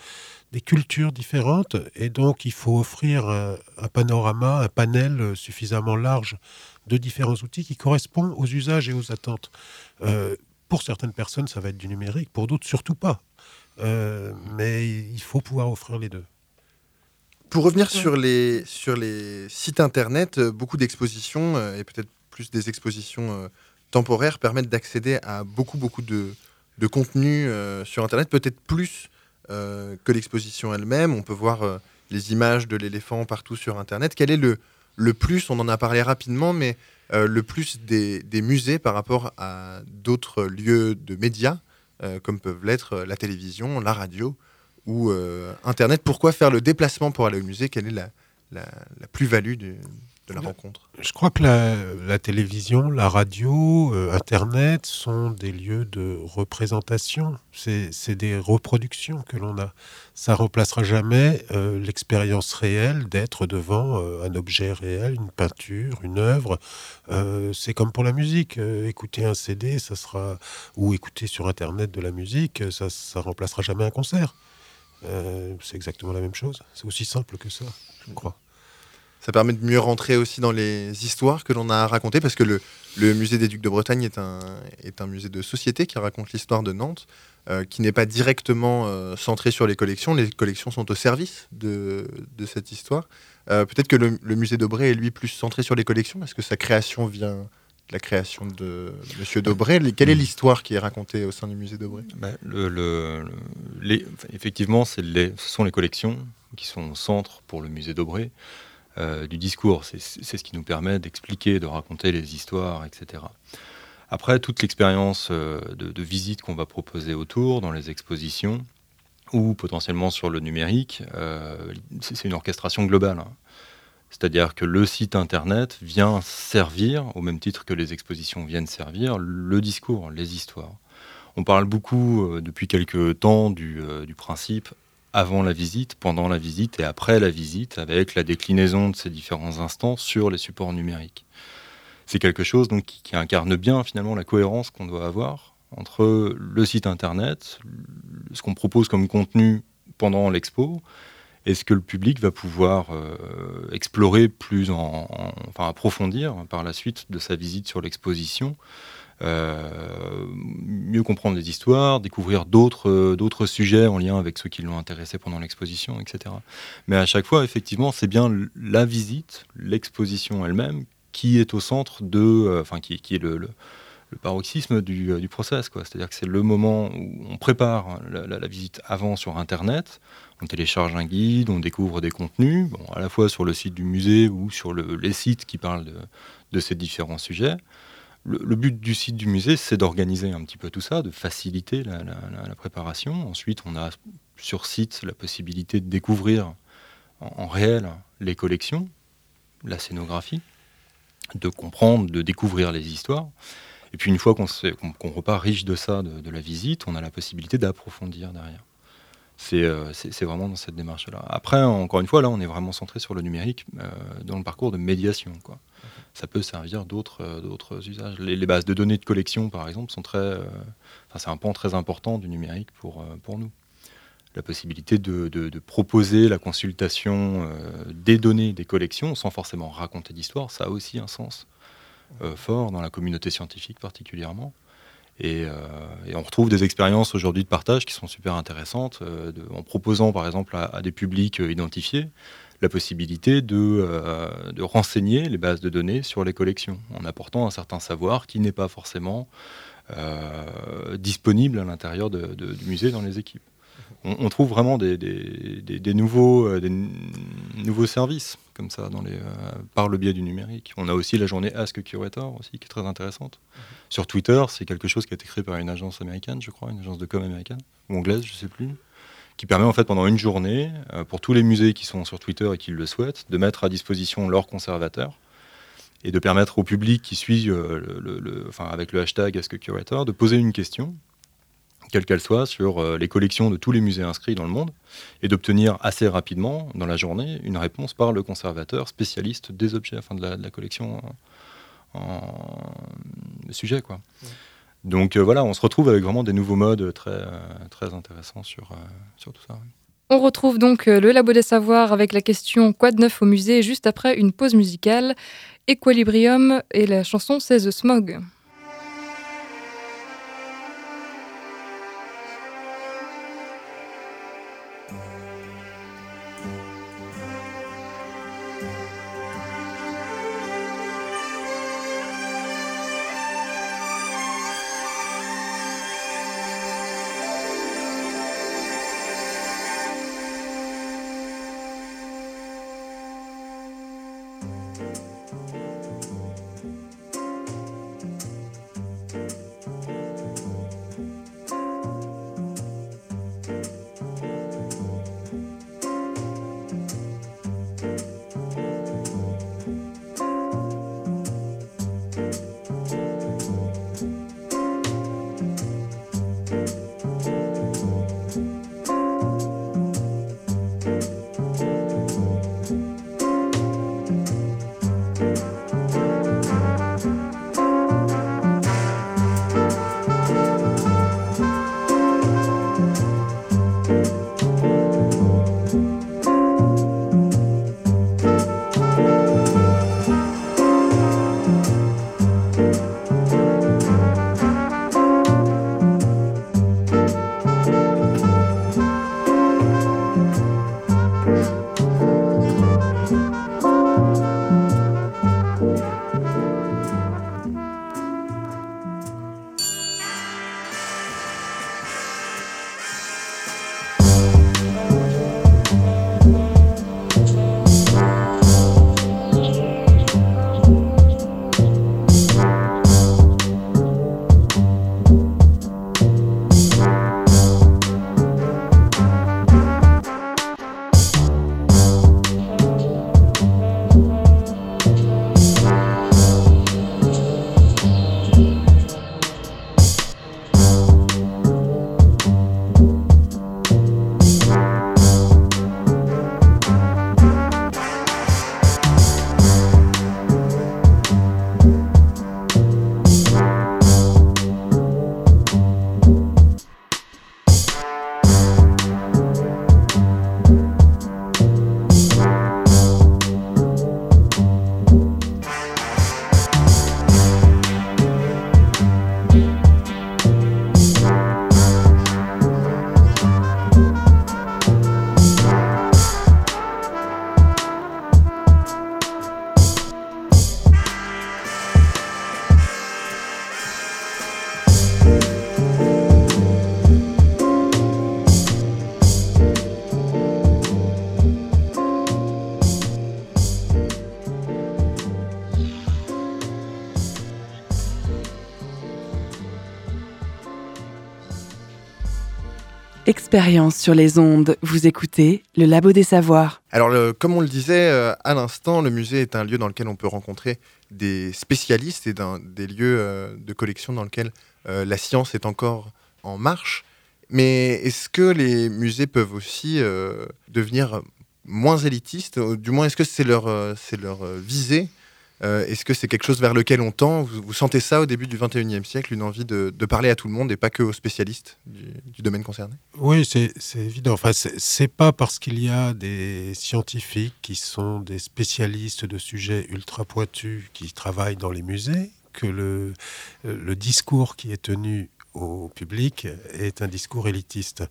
des cultures différentes, et donc il faut offrir un, panorama, un panel suffisamment large de différents outils qui correspondent aux usages et aux attentes. Euh, pour certaines personnes, ça va être du numérique, pour d'autres, surtout pas. Euh, mais il faut pouvoir offrir les deux. Pour revenir sur, les, sur les sites internet, beaucoup d'expositions, et peut-être plus des expositions euh, temporaires permettent d'accéder à beaucoup, beaucoup de, de contenu euh, sur Internet, peut-être plus euh, que l'exposition elle-même. On peut voir les images de l'éléphant partout sur Internet. Quel est le, le plus, on en a parlé rapidement, mais le plus des, des, musées par rapport à d'autres lieux de médias, comme peuvent l'être la télévision, la radio ou Internet Pourquoi faire le déplacement pour aller au musée? Quelle est la, la, la plus-value de la rencontre? Je crois que la, télévision, la radio, euh, Internet sont des lieux de représentation. C'est des reproductions que l'on a. Ça remplacera jamais euh, l'expérience réelle d'être devant euh, un objet réel, une peinture, une œuvre. C'est comme pour la musique. écouter un CD, ça sera ou écouter sur Internet de la musique, ça, ça remplacera jamais un concert. C'est exactement la même chose. C'est aussi simple que ça, je crois. Ça permet de mieux rentrer aussi dans les histoires que l'on a racontées, parce que le, musée des Ducs de Bretagne est un, musée de société qui raconte l'histoire de Nantes, euh, qui n'est pas directement euh, centré sur les collections. Les collections sont au service de, cette histoire. Euh, peut-être que le, musée d'Aubray est lui plus centré sur les collections, parce que sa création vient la création de Monsieur d'Aubray. Quelle est l'histoire qui est racontée au sein du musée d'Aubray bah, le, Effectivement, ce sont les collections qui sont au centre pour le musée d'Aubray. Euh, du discours. C'est ce qui nous permet d'expliquer, de raconter les histoires, etc. Après, toute l'expérience euh, de, visite qu'on va proposer autour, dans les expositions, ou potentiellement sur le numérique, euh, c'est une orchestration globale. Hein. C'est-à-dire que le site internet vient servir, au même titre que les expositions viennent servir, le discours, les histoires. On parle beaucoup depuis quelques temps du principe avant la visite, pendant la visite et après la visite, avec la déclinaison de ces différents instants sur les supports numériques. C'est quelque chose donc, qui, incarne bien finalement la cohérence qu'on doit avoir entre le site internet, ce qu'on propose comme contenu pendant l'expo, et ce que le public va pouvoir euh, explorer plus en, enfin approfondir par la suite de sa visite sur l'exposition euh, mieux comprendre les histoires, découvrir d'autres euh, d'autres sujets en lien avec ceux qui l'ont intéressé pendant l'exposition, etc. Mais à chaque fois, effectivement, c'est bien la visite, l'exposition elle-même, qui est au centre de, enfin, qui, est le, le paroxysme du, du process. C'est-à-dire que c'est le moment où on prépare la, visite avant sur Internet, on télécharge un guide, on découvre des contenus, à la fois sur le site du musée ou sur le, les sites qui parlent de, ces différents sujets. Le, but du site du musée, c'est d'organiser un petit peu tout ça, de faciliter la, la, préparation. Ensuite, on a sur site la possibilité de découvrir en, réel les collections, la scénographie, de comprendre, de découvrir les histoires. Et puis une fois qu'on repart riche de ça, de, la visite, on a la possibilité d'approfondir derrière. Euh, c'est vraiment dans cette démarche-là. Après, encore une fois, là, on est vraiment centré sur le numérique euh, dans le parcours de médiation. Ça peut servir d'autres euh, usages. Les, bases de données de collection, par exemple, sont très, c'est un pan très important du numérique pour, nous. La possibilité de, proposer la consultation des données des collections sans forcément raconter d'histoire, ça a aussi un sens fort dans la communauté scientifique particulièrement. Et, on retrouve des expériences aujourd'hui de partage qui sont super intéressantes, en proposant par exemple à des publics identifiés la possibilité de, euh, renseigner les bases de données sur les collections, en apportant un certain savoir qui n'est pas forcément euh, disponible à l'intérieur du musée dans les équipes. On, trouve vraiment des, des, nouveaux, euh, des nouveaux services comme ça dans les, par le biais du numérique. On a aussi la journée Ask Curator aussi qui est très intéressante. Sur Twitter, c'est quelque chose qui a été créé par une agence américaine, je crois, une agence de com américaine ou anglaise, je ne sais plus qui permet en fait pendant une journée, euh, pour tous les musées qui sont sur Twitter et qui le souhaitent, de mettre à disposition leurs conservateurs et de permettre au public qui suit euh, le, enfin, avec le hashtag AskCurator de poser une question, quelle qu'elle soit, sur euh, les collections de tous les musées inscrits dans le monde et d'obtenir assez rapidement, dans la journée, une réponse par le conservateur spécialiste des objets, enfin de la, collection en, en sujet. Quoi. Donc euh, voilà, on se retrouve avec vraiment des nouveaux modes très, euh, très intéressants sur, euh, sur tout ça. On retrouve donc le Labo des Savoirs avec la question Quoi de neuf au musée? juste après une pause musicale. Equilibrium et la chanson C'est The Smog. Expérience sur les ondes. Vous écoutez le Labo des Savoirs. Alors, comme on le disait euh, à l'instant, le musée est un lieu dans lequel on peut rencontrer des spécialistes et des lieux euh, de collection dans lesquels euh, la science est encore en marche. Mais est-ce que les musées peuvent aussi devenir moins élitistes? Du moins, est-ce que c'est leur, leur visée? Euh, Est-ce que c'est quelque chose vers lequel on tend vous, sentez ça au début du 21e siècle, une envie de, parler à tout le monde et pas que aux spécialistes du, domaine concerné? Oui, c'est évident. Enfin, c'est- pas parce qu'il y a des scientifiques qui sont des spécialistes de sujets ultra pointus qui travaillent dans les musées que le, le discours qui est tenu au public est un discours élitiste.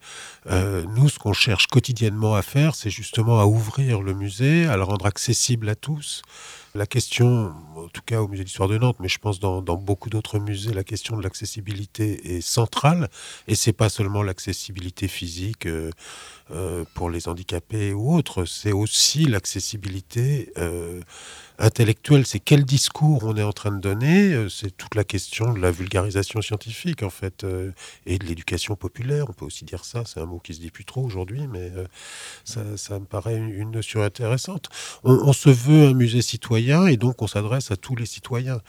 Euh, nous, ce qu'on cherche quotidiennement à faire, c'est justement à ouvrir le musée, à le rendre accessible à tous. La question, en tout cas au musée d'histoire de Nantes, mais je pense dans, beaucoup d'autres musées, la question de l'accessibilité est centrale. Et c'est pas seulement l'accessibilité physique euh, euh, pour les handicapés ou autres, c'est aussi l'accessibilité euh, intellectuelle. C'est quel discours on est en train de donner. euh, C'est toute la question de la vulgarisation scientifique en fait euh, et de l'éducation populaire. On peut aussi dire ça. C'est un mot qui se dit plus trop aujourd'hui, mais euh, ça, me paraît une, notion intéressante. On, se veut un musée citoyen et donc on s'adresse à tous les citoyens.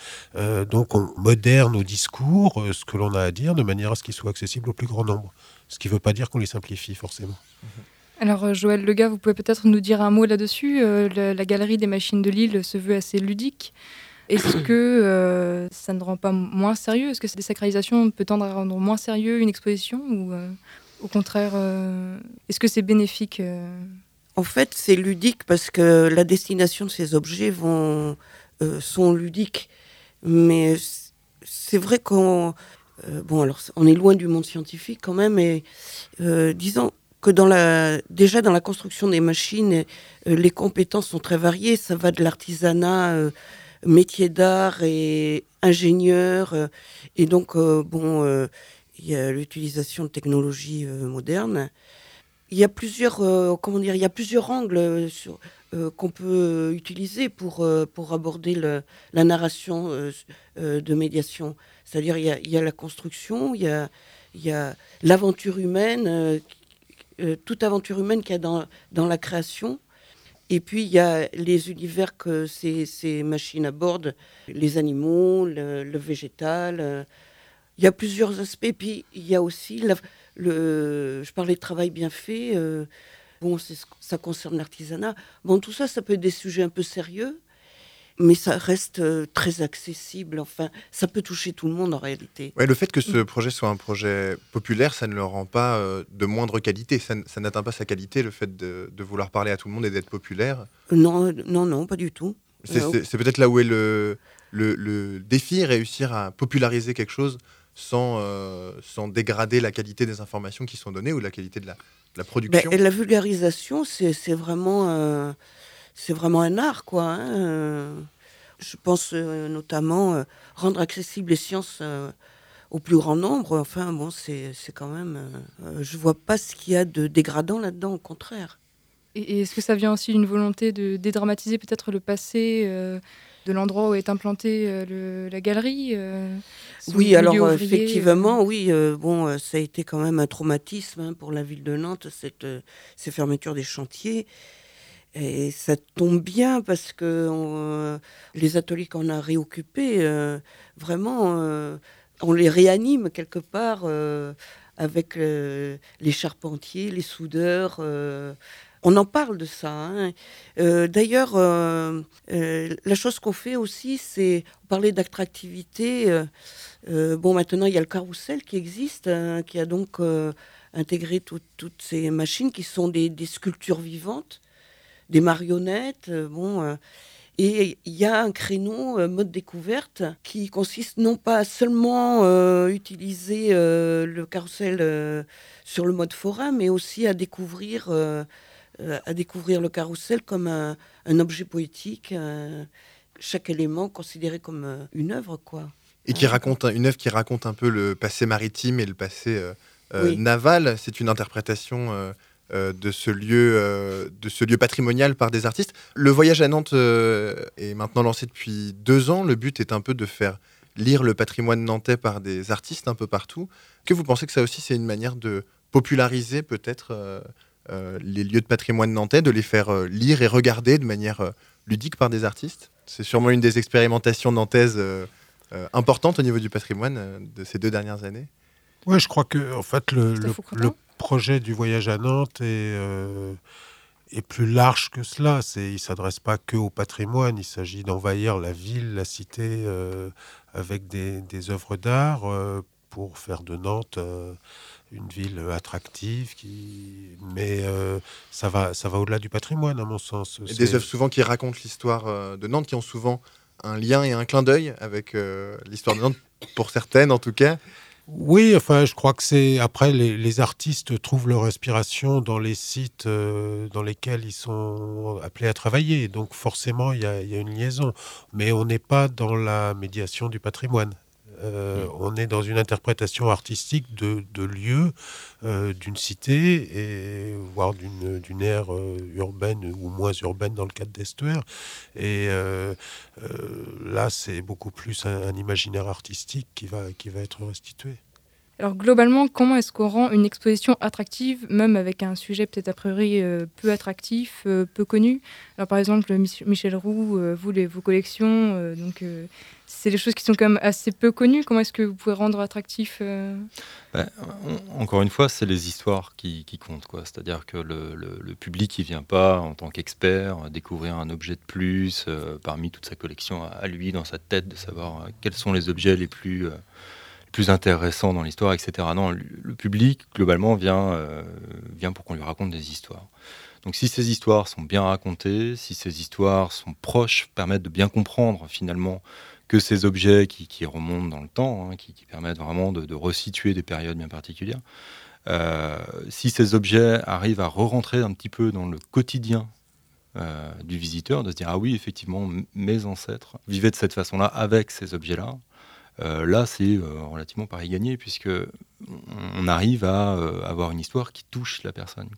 Donc on moderne au discours ce que l'on a à dire de manière à ce qu'il soit accessible au plus grand nombre. Ce qui ne veut pas dire qu'on les simplifie forcément. Alors, euh, Joël Lega, vous pouvez peut-être nous dire un mot là-dessus. Euh, la, la galerie des machines de Lille se veut assez ludique. Est-ce que euh, ça ne rend pas moins sérieux? Est-ce que cette désacralisation peut tendre à rendre moins sérieux une exposition Ou euh, au contraire, est-ce que c'est bénéfique En fait, c'est ludique parce que la destination de ces objets vont, sont ludiques. Mais c'est vrai qu'on. bon, alors, on est loin du monde scientifique quand même, et disons que dans la, déjà dans la construction des machines, euh, les compétences sont très variées. Ça va de l'artisanat, euh, métier d'art et ingénieur. euh, et donc, euh, bon, il y a l'utilisation de technologies modernes il y a plusieurs, comment dire, il y a plusieurs angles sur- qu'on peut utiliser pour, pour aborder le- la narration de médiation. C'est-à-dire, il y a, la construction, il y a, il y a l'aventure humaine, euh, euh, toute aventure humaine qu'il y a dans, la création. Et puis, il y a les univers que ces, machines abordent, les animaux, le, végétal. euh, il y a plusieurs aspects. Puis il y a aussi, le, je parlais de travail bien fait. euh, bon, ça concerne l'artisanat. Bon, tout ça, ça peut être des sujets un peu sérieux, mais ça reste euh, très accessible. Enfin, ça peut toucher tout le monde en réalité. Ouais, le fait que ce projet soit un projet populaire, ça ne le rend pas euh, de moindre qualité. Ça, n'atteint pas sa qualité, le fait de, de vouloir parler à tout le monde et d'être populaire. Non, non, non, pas du tout. C'est Euh, peut-être là où est le, le, le défi, réussir à populariser quelque chose sans, euh, sans dégrader la qualité des informations qui sont données ou la qualité de la, de la Ben, production. et la vulgarisation, c'est vraiment, euh, c'est vraiment un art, quoi. hein, euh. Je pense euh, notamment euh, rendre accessibles les sciences euh, au plus grand nombre. Enfin, bon, c'est quand même. je vois pas ce qu'il y a de dégradant là-dedans, au contraire. Et, et est-ce que ça vient aussi d'une volonté de dédramatiser peut-être le passé de l'endroit où est implantée le- la galerie Oui, alors ouvrier, effectivement, oui, bon, ça a été quand même un traumatisme hein, pour la ville de Nantes, cette, ces fermetures des chantiers. Et ça tombe bien parce que euh, les ateliers qu'on a réoccupés, euh, vraiment, euh, on les réanime quelque part avec les charpentiers, les soudeurs. on en parle de ça. hein. D'ailleurs, la chose qu'on fait aussi, c'est parler d'attractivité. bon, maintenant, il y a le carrousel qui existe, hein, qui a donc intégré tout- toutes ces machines qui sont des sculptures vivantes, des marionnettes. euh, bon, euh, et il y a un créneau euh, mode découverte qui consiste non pas à seulement euh, utiliser euh, le carrousel sur le mode forain, mais aussi à découvrir, à découvrir le carrousel comme un, un objet poétique, chaque élément considéré comme une œuvre, quoi. Et qui raconte un- une œuvre qui raconte un peu le passé maritime et le passé Oui. naval. C'est une interprétation de ce lieu, euh, de ce lieu patrimonial par des artistes. Le voyage à Nantes euh, est maintenant lancé depuis deux ans. Le but est un peu de faire lire le patrimoine nantais par des artistes un peu partout. Que vous pensez que ça aussi c'est une manière de populariser peut-être les lieux de patrimoine nantais, de les faire lire et regarder de manière ludique par des artistes? C'est sûrement une des expérimentations nantaises importantes au niveau du patrimoine de ces deux dernières années. Oui, je crois que en fait le, le, projet du voyage à Nantes est, est plus large que cela. il ne s'adresse pas que au patrimoine, il s'agit d'envahir la ville, la cité avec des, des œuvres d'art pour faire de Nantes euh, une ville attractive, qui... mais euh, ça va, ça va au-delà du patrimoine, à mon sens. Et des œuvres souvent qui racontent l'histoire euh, de Nantes, qui ont souvent un lien et un clin d'œil avec l'histoire de Nantes, pour certaines en tout cas. Oui, enfin, je crois que c'est après les, artistes trouvent leur inspiration dans les sites dans lesquels ils sont appelés à travailler. Donc forcément, il y, y a, une liaison, mais on n'est pas dans la médiation du patrimoine. Euh, on est dans une interprétation artistique de, lieux, euh, d'une cité, et, voire d'une ère euh, urbaine ou moins urbaine dans le cadre d'Estuaire. Et là, c'est beaucoup plus un, imaginaire artistique qui va, qui va être restitué. Alors globalement, comment est-ce qu'on rend une exposition attractive, même avec un sujet peut-être a priori peu attractif, peu connu? Alors par exemple, Michel Roux, vous, les, vos collections, donc c'est des choses qui sont quand même assez peu connues. Comment est-ce que vous pouvez rendre attractif euh? Ben, Encore une fois, c'est les histoires qui, comptent. C'est-à-dire que le, public qui vient pas en tant qu'expert découvrir un objet de plus euh, parmi toute sa collection à, lui, dans sa tête, de savoir euh, quels sont les objets les plus, plus intéressants dans l'histoire, etc. Non, le, public, globalement, vient, vient pour qu'on lui raconte des histoires. Donc si ces histoires sont bien racontées, si ces histoires sont proches, permettent de bien comprendre finalement que ces objets qui, remontent dans le temps, hein, qui, permettent vraiment de, resituer des périodes bien particulières. Euh, si ces objets arrivent à re-rentrer un petit peu dans le quotidien euh, du visiteur, de se dire ah oui effectivement mes ancêtres vivaient de cette façon-là avec ces objets-là, euh, là c'est relativement pareil gagné puisque on arrive à avoir une histoire qui touche la personne.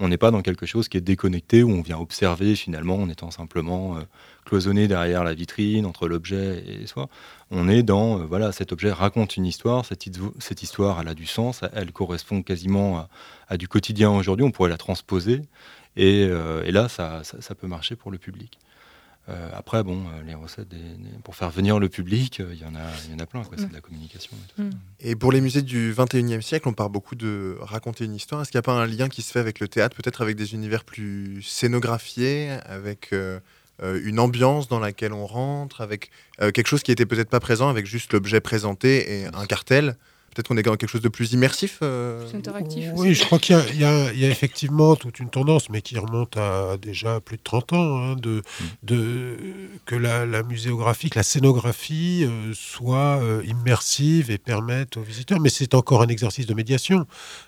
On n'est pas dans quelque chose qui est déconnecté où on vient observer finalement en étant simplement euh, cloisonné derrière la vitrine entre l'objet et soi. On est dans, euh, voilà, cet objet raconte une histoire, cette, histoire, elle a du sens, elle correspond quasiment à, du quotidien aujourd'hui, on pourrait la transposer, et, euh, là, ça, peut marcher pour le public. Euh, après, bon, euh, les recettes pour faire venir le public, euh, il y, en a, y en a plein, c'est de la communication. Mm. Et, pour les musées du 21e siècle, on parle beaucoup de raconter une histoire. Est-ce qu'il n'y a pas un lien qui se fait avec le théâtre, peut-être avec des univers plus scénographiés, avec une ambiance dans laquelle on rentre, avec quelque chose qui était peut-être pas présent, avec juste l'objet présenté et un cartel? Peut-être qu'on est dans quelque chose de plus immersif euh, Plus interactif Oui, je crois qu'il y, a effectivement toute une tendance, mais qui remonte à déjà plus de 30 ans, hein, de, de, que la, muséographie, que la scénographie euh, soit euh, immersive et permette aux visiteurs. Mais c'est encore un exercice de médiation.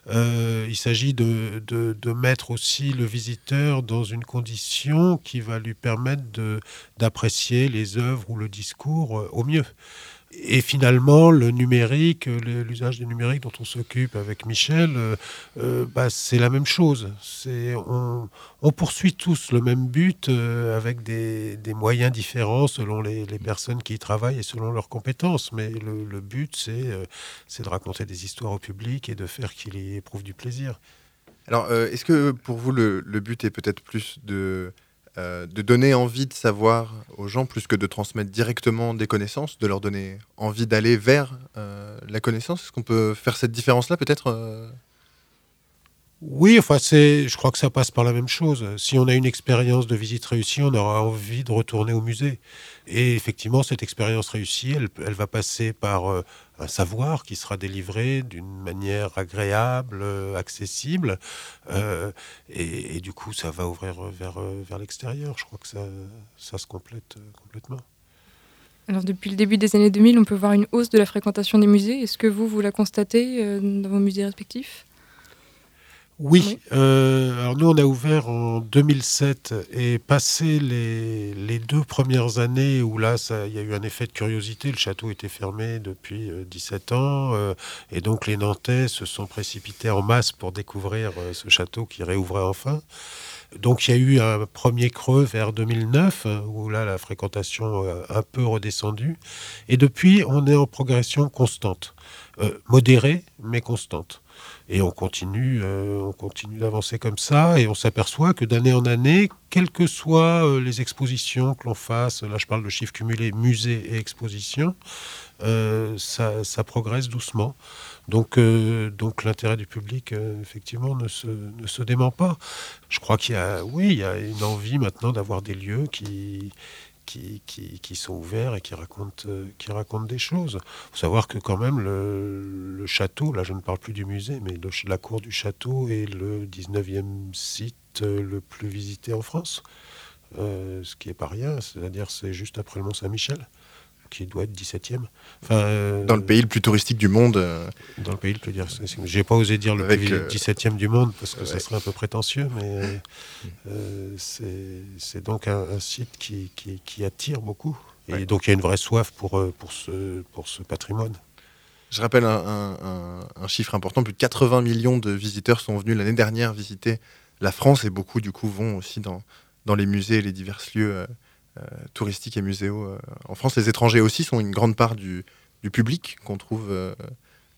il s'agit de, de, de, mettre aussi le visiteur dans une condition qui va lui permettre d'apprécier les œuvres ou le discours au mieux. Et finalement, le numérique, l'usage du numérique dont on s'occupe avec Michel, euh, euh, bah, c'est la même chose. On, poursuit tous le même but euh, avec des, moyens différents selon les, personnes qui y travaillent et selon leurs compétences. Mais le, but, c'est de raconter des histoires au public et de faire qu'il y éprouve du plaisir. Alors, est-ce que pour vous, le but est peut-être plus de euh, de donner envie de savoir aux gens plus que de transmettre directement des connaissances, de leur donner envie d'aller vers euh, la connaissance. Est-ce qu'on peut faire cette différence-là peut-être euh oui, enfin, c'est, je crois que ça passe par la même chose. Si on a une expérience de visite réussie, on aura envie de retourner au musée. Et effectivement, cette expérience réussie, elle, elle va passer par euh, un savoir qui sera délivré d'une manière agréable, euh, accessible. Euh, et, du coup, ça va ouvrir vers, vers l'extérieur. Je crois que ça, ça se complète complètement. Alors, depuis le début des années 2000, on peut voir une hausse de la fréquentation des musées. Est-ce que vous, vous la constatez dans vos musées respectifs? Oui, euh, alors nous on a ouvert en 2007 et passé les, deux premières années où là il y a eu un effet de curiosité, le château était fermé depuis 17 euh, ans euh, et donc les Nantais se sont précipités en masse pour découvrir ce château qui réouvrait enfin. Donc il y a eu un premier creux vers 2009 où là la fréquentation a un peu redescendu et depuis on est en progression constante, modérée mais constante. Et on continue, on continue d'avancer comme ça, et on s'aperçoit que d'année en année, quelles que soient les expositions que l'on fasse, là je parle de chiffres cumulés, musées et expositions, ça, progresse doucement. Donc, euh, donc l'intérêt du public, euh, effectivement, ne se, ne se, dément pas. Je crois qu'il y a, oui, il y a une envie maintenant d'avoir des lieux qui, qui, qui, sont ouverts et qui racontent, euh, qui racontent des choses. Il faut savoir que quand même le, le, château, là je ne parle plus du musée, mais la cour du château est le 19e site le plus visité en France. ce qui n'est pas rien, c'est-à-dire c'est juste après le Mont-Saint-Michel qui doit être 17e. Enfin, euh, dans le pays le plus touristique du monde. Euh, dans le pays le plus J'ai pas osé dire le plus 17e du monde parce que ça serait un peu prétentieux, mais euh, c'est donc un, site qui, qui, attire beaucoup. Et donc il y a une vraie soif pour, pour, ce, pour ce patrimoine. Je rappelle un, un, chiffre important, plus de 80 millions de visiteurs sont venus l'année dernière visiter la France et beaucoup du coup vont aussi dans, dans les musées et les divers lieux euh, touristiques et muséaux euh, en France. Les étrangers aussi sont une grande part du, public qu'on trouve euh,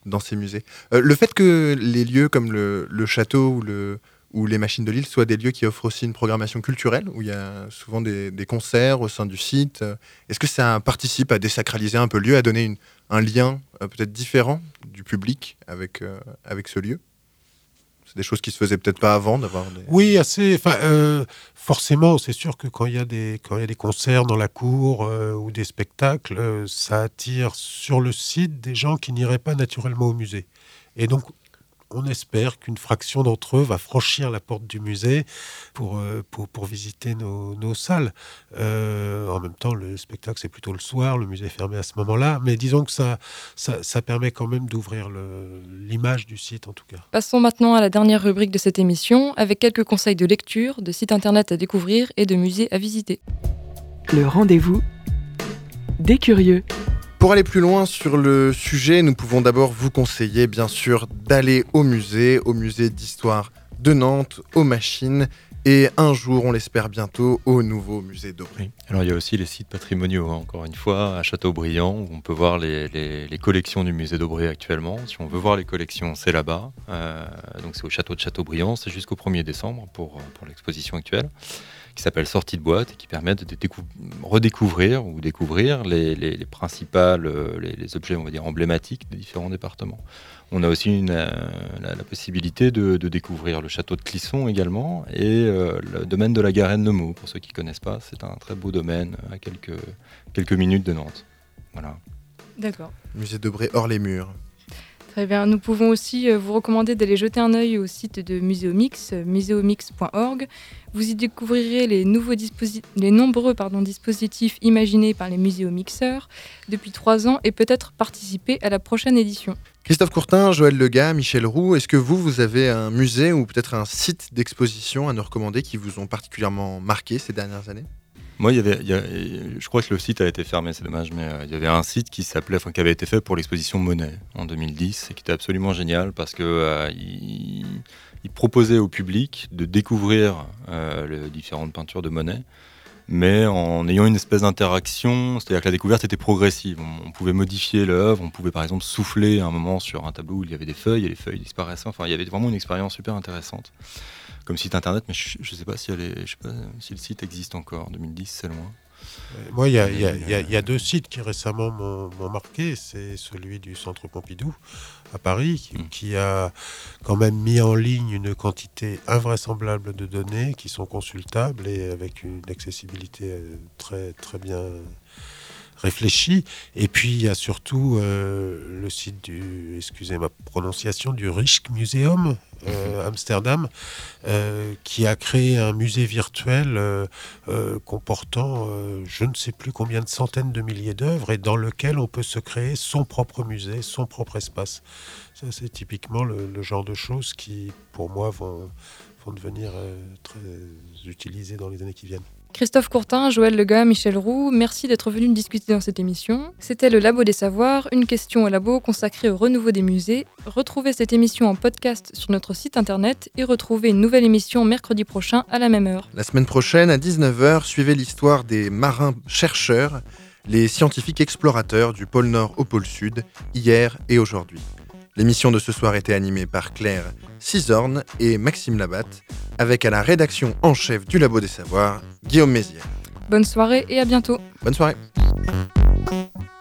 dans ces musées. le fait que les lieux comme le, château ou, le, ou les machines de Lille soient des lieux qui offrent aussi une programmation culturelle, où il y a souvent des, concerts au sein du site, est-ce que ça participe à désacraliser un peu le lieu, à donner un lien peut-être différent du public avec ce lieu? C'est des choses qui se faisaient peut-être pas avant d'avoir des... Oui, assez. Euh, forcément, c'est sûr que quand il y a des y a des concerts dans la cour euh, ou des spectacles, euh, ça attire sur le site des gens qui n'iraient pas naturellement au musée. Et donc, on espère qu'une fraction d'entre eux va franchir la porte du musée pour, euh, pour, visiter nos, salles. Euh, en même temps, le spectacle, c'est plutôt le soir, le musée est fermé à ce moment-là, mais disons que ça, ça, permet quand même d'ouvrir l'image du site, en tout cas. Passons maintenant à la dernière rubrique de cette émission, avec quelques conseils de lecture, de sites internet à découvrir et de musées à visiter. Le rendez-vous des curieux. Pour aller plus loin sur le sujet, nous pouvons d'abord vous conseiller, bien sûr, d'aller au musée, au musée d'histoire de Nantes, aux machines, et un jour, on l'espère bientôt, au nouveau musée d'Aubry. Alors il y a aussi les sites patrimoniaux, hein, encore une fois, à Châteaubriand, où on peut voir les, collections du musée d'Aubry actuellement. Si on veut voir les collections, c'est là-bas. Euh, donc c'est au château de Châteaubriand, c'est jusqu'au 1er décembre pour, pour l'exposition actuelle qui s'appelle Sortie de boîte et qui permettent de redécouvrir ou découvrir les, les, principales, euh, les, objets on va dire emblématiques des différents départements. On a aussi une, euh, la, possibilité de, découvrir le château de Clisson également et euh, le domaine de la Garenne-Nemours. Pour ceux qui ne connaissent pas, c'est un très beau domaine à quelques, quelques minutes de Nantes. Voilà. D'accord. Musée de Bré hors les murs. Très bien. Nous pouvons aussi vous recommander d'aller jeter un œil au site de Muséomix, muséomix.org. Vous y découvrirez les, nouveaux les nombreux pardon, dispositifs imaginés par les muséomixeurs depuis trois ans et peut-être participer à la prochaine édition. Christophe Courtin, Joël Lega, Michel Roux, est-ce que vous, vous avez un musée ou peut-être un site d'exposition à nous recommander qui vous ont particulièrement marqué ces dernières années? Moi, il y avait, je crois que le site a été fermé, c'est dommage, mais euh, il y avait un site qui s'appelait, enfin, qui avait été fait pour l'exposition Monet en 2010 et qui était absolument génial parce que euh, il, proposait au public de découvrir euh, les différentes peintures de Monet, mais en ayant une espèce d'interaction, c'est-à-dire que la découverte était progressive. On, pouvait modifier l'œuvre, on pouvait par exemple souffler un moment sur un tableau où il y avait des feuilles et les feuilles disparaissaient. Enfin, il y avait vraiment une expérience super intéressante comme site internet, mais je ne sais pas si, sais pas si le site existe encore. 2010, c'est loin. Moi, il y, a deux sites qui récemment m'ont marqué. C'est celui du Centre Pompidou à Paris, mm. qui a quand même mis en ligne une quantité invraisemblable de données qui sont consultables et avec une accessibilité euh, très, très bien réfléchi. Et puis il y a surtout euh, le site du, excusez ma prononciation, du euh, Amsterdam, euh, qui a créé un musée virtuel comportant je ne sais plus combien de centaines de milliers d'œuvres et dans lequel on peut se créer son propre musée, son propre espace. Ça c'est typiquement le, genre de choses qui, pour moi, vont, vont devenir très utilisées dans les années qui viennent. Christophe Courtin, Joël Lega, Michel Roux, merci d'être venus discuter dans cette émission. C'était le Labo des Savoirs, une question au labo consacrée au renouveau des musées. Retrouvez cette émission en podcast sur notre site internet et retrouvez une nouvelle émission mercredi prochain à la même heure. La semaine prochaine, à 19h, suivez l'histoire des marins chercheurs, les scientifiques explorateurs du pôle Nord au pôle Sud, hier et aujourd'hui. L'émission de ce soir était animée par Claire Cisorne et Maxime Labatte, avec à la rédaction en chef du Labo des Savoirs, Guillaume Mézières. Bonne soirée et à bientôt. Bonne soirée.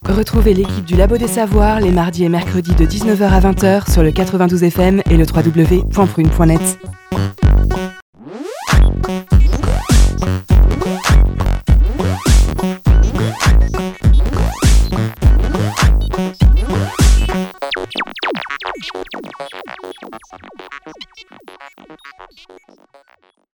Retrouvez l'équipe du Labo des Savoirs les mardis et mercredis de 19h à 20h sur le 92 FM et le www.prune.net.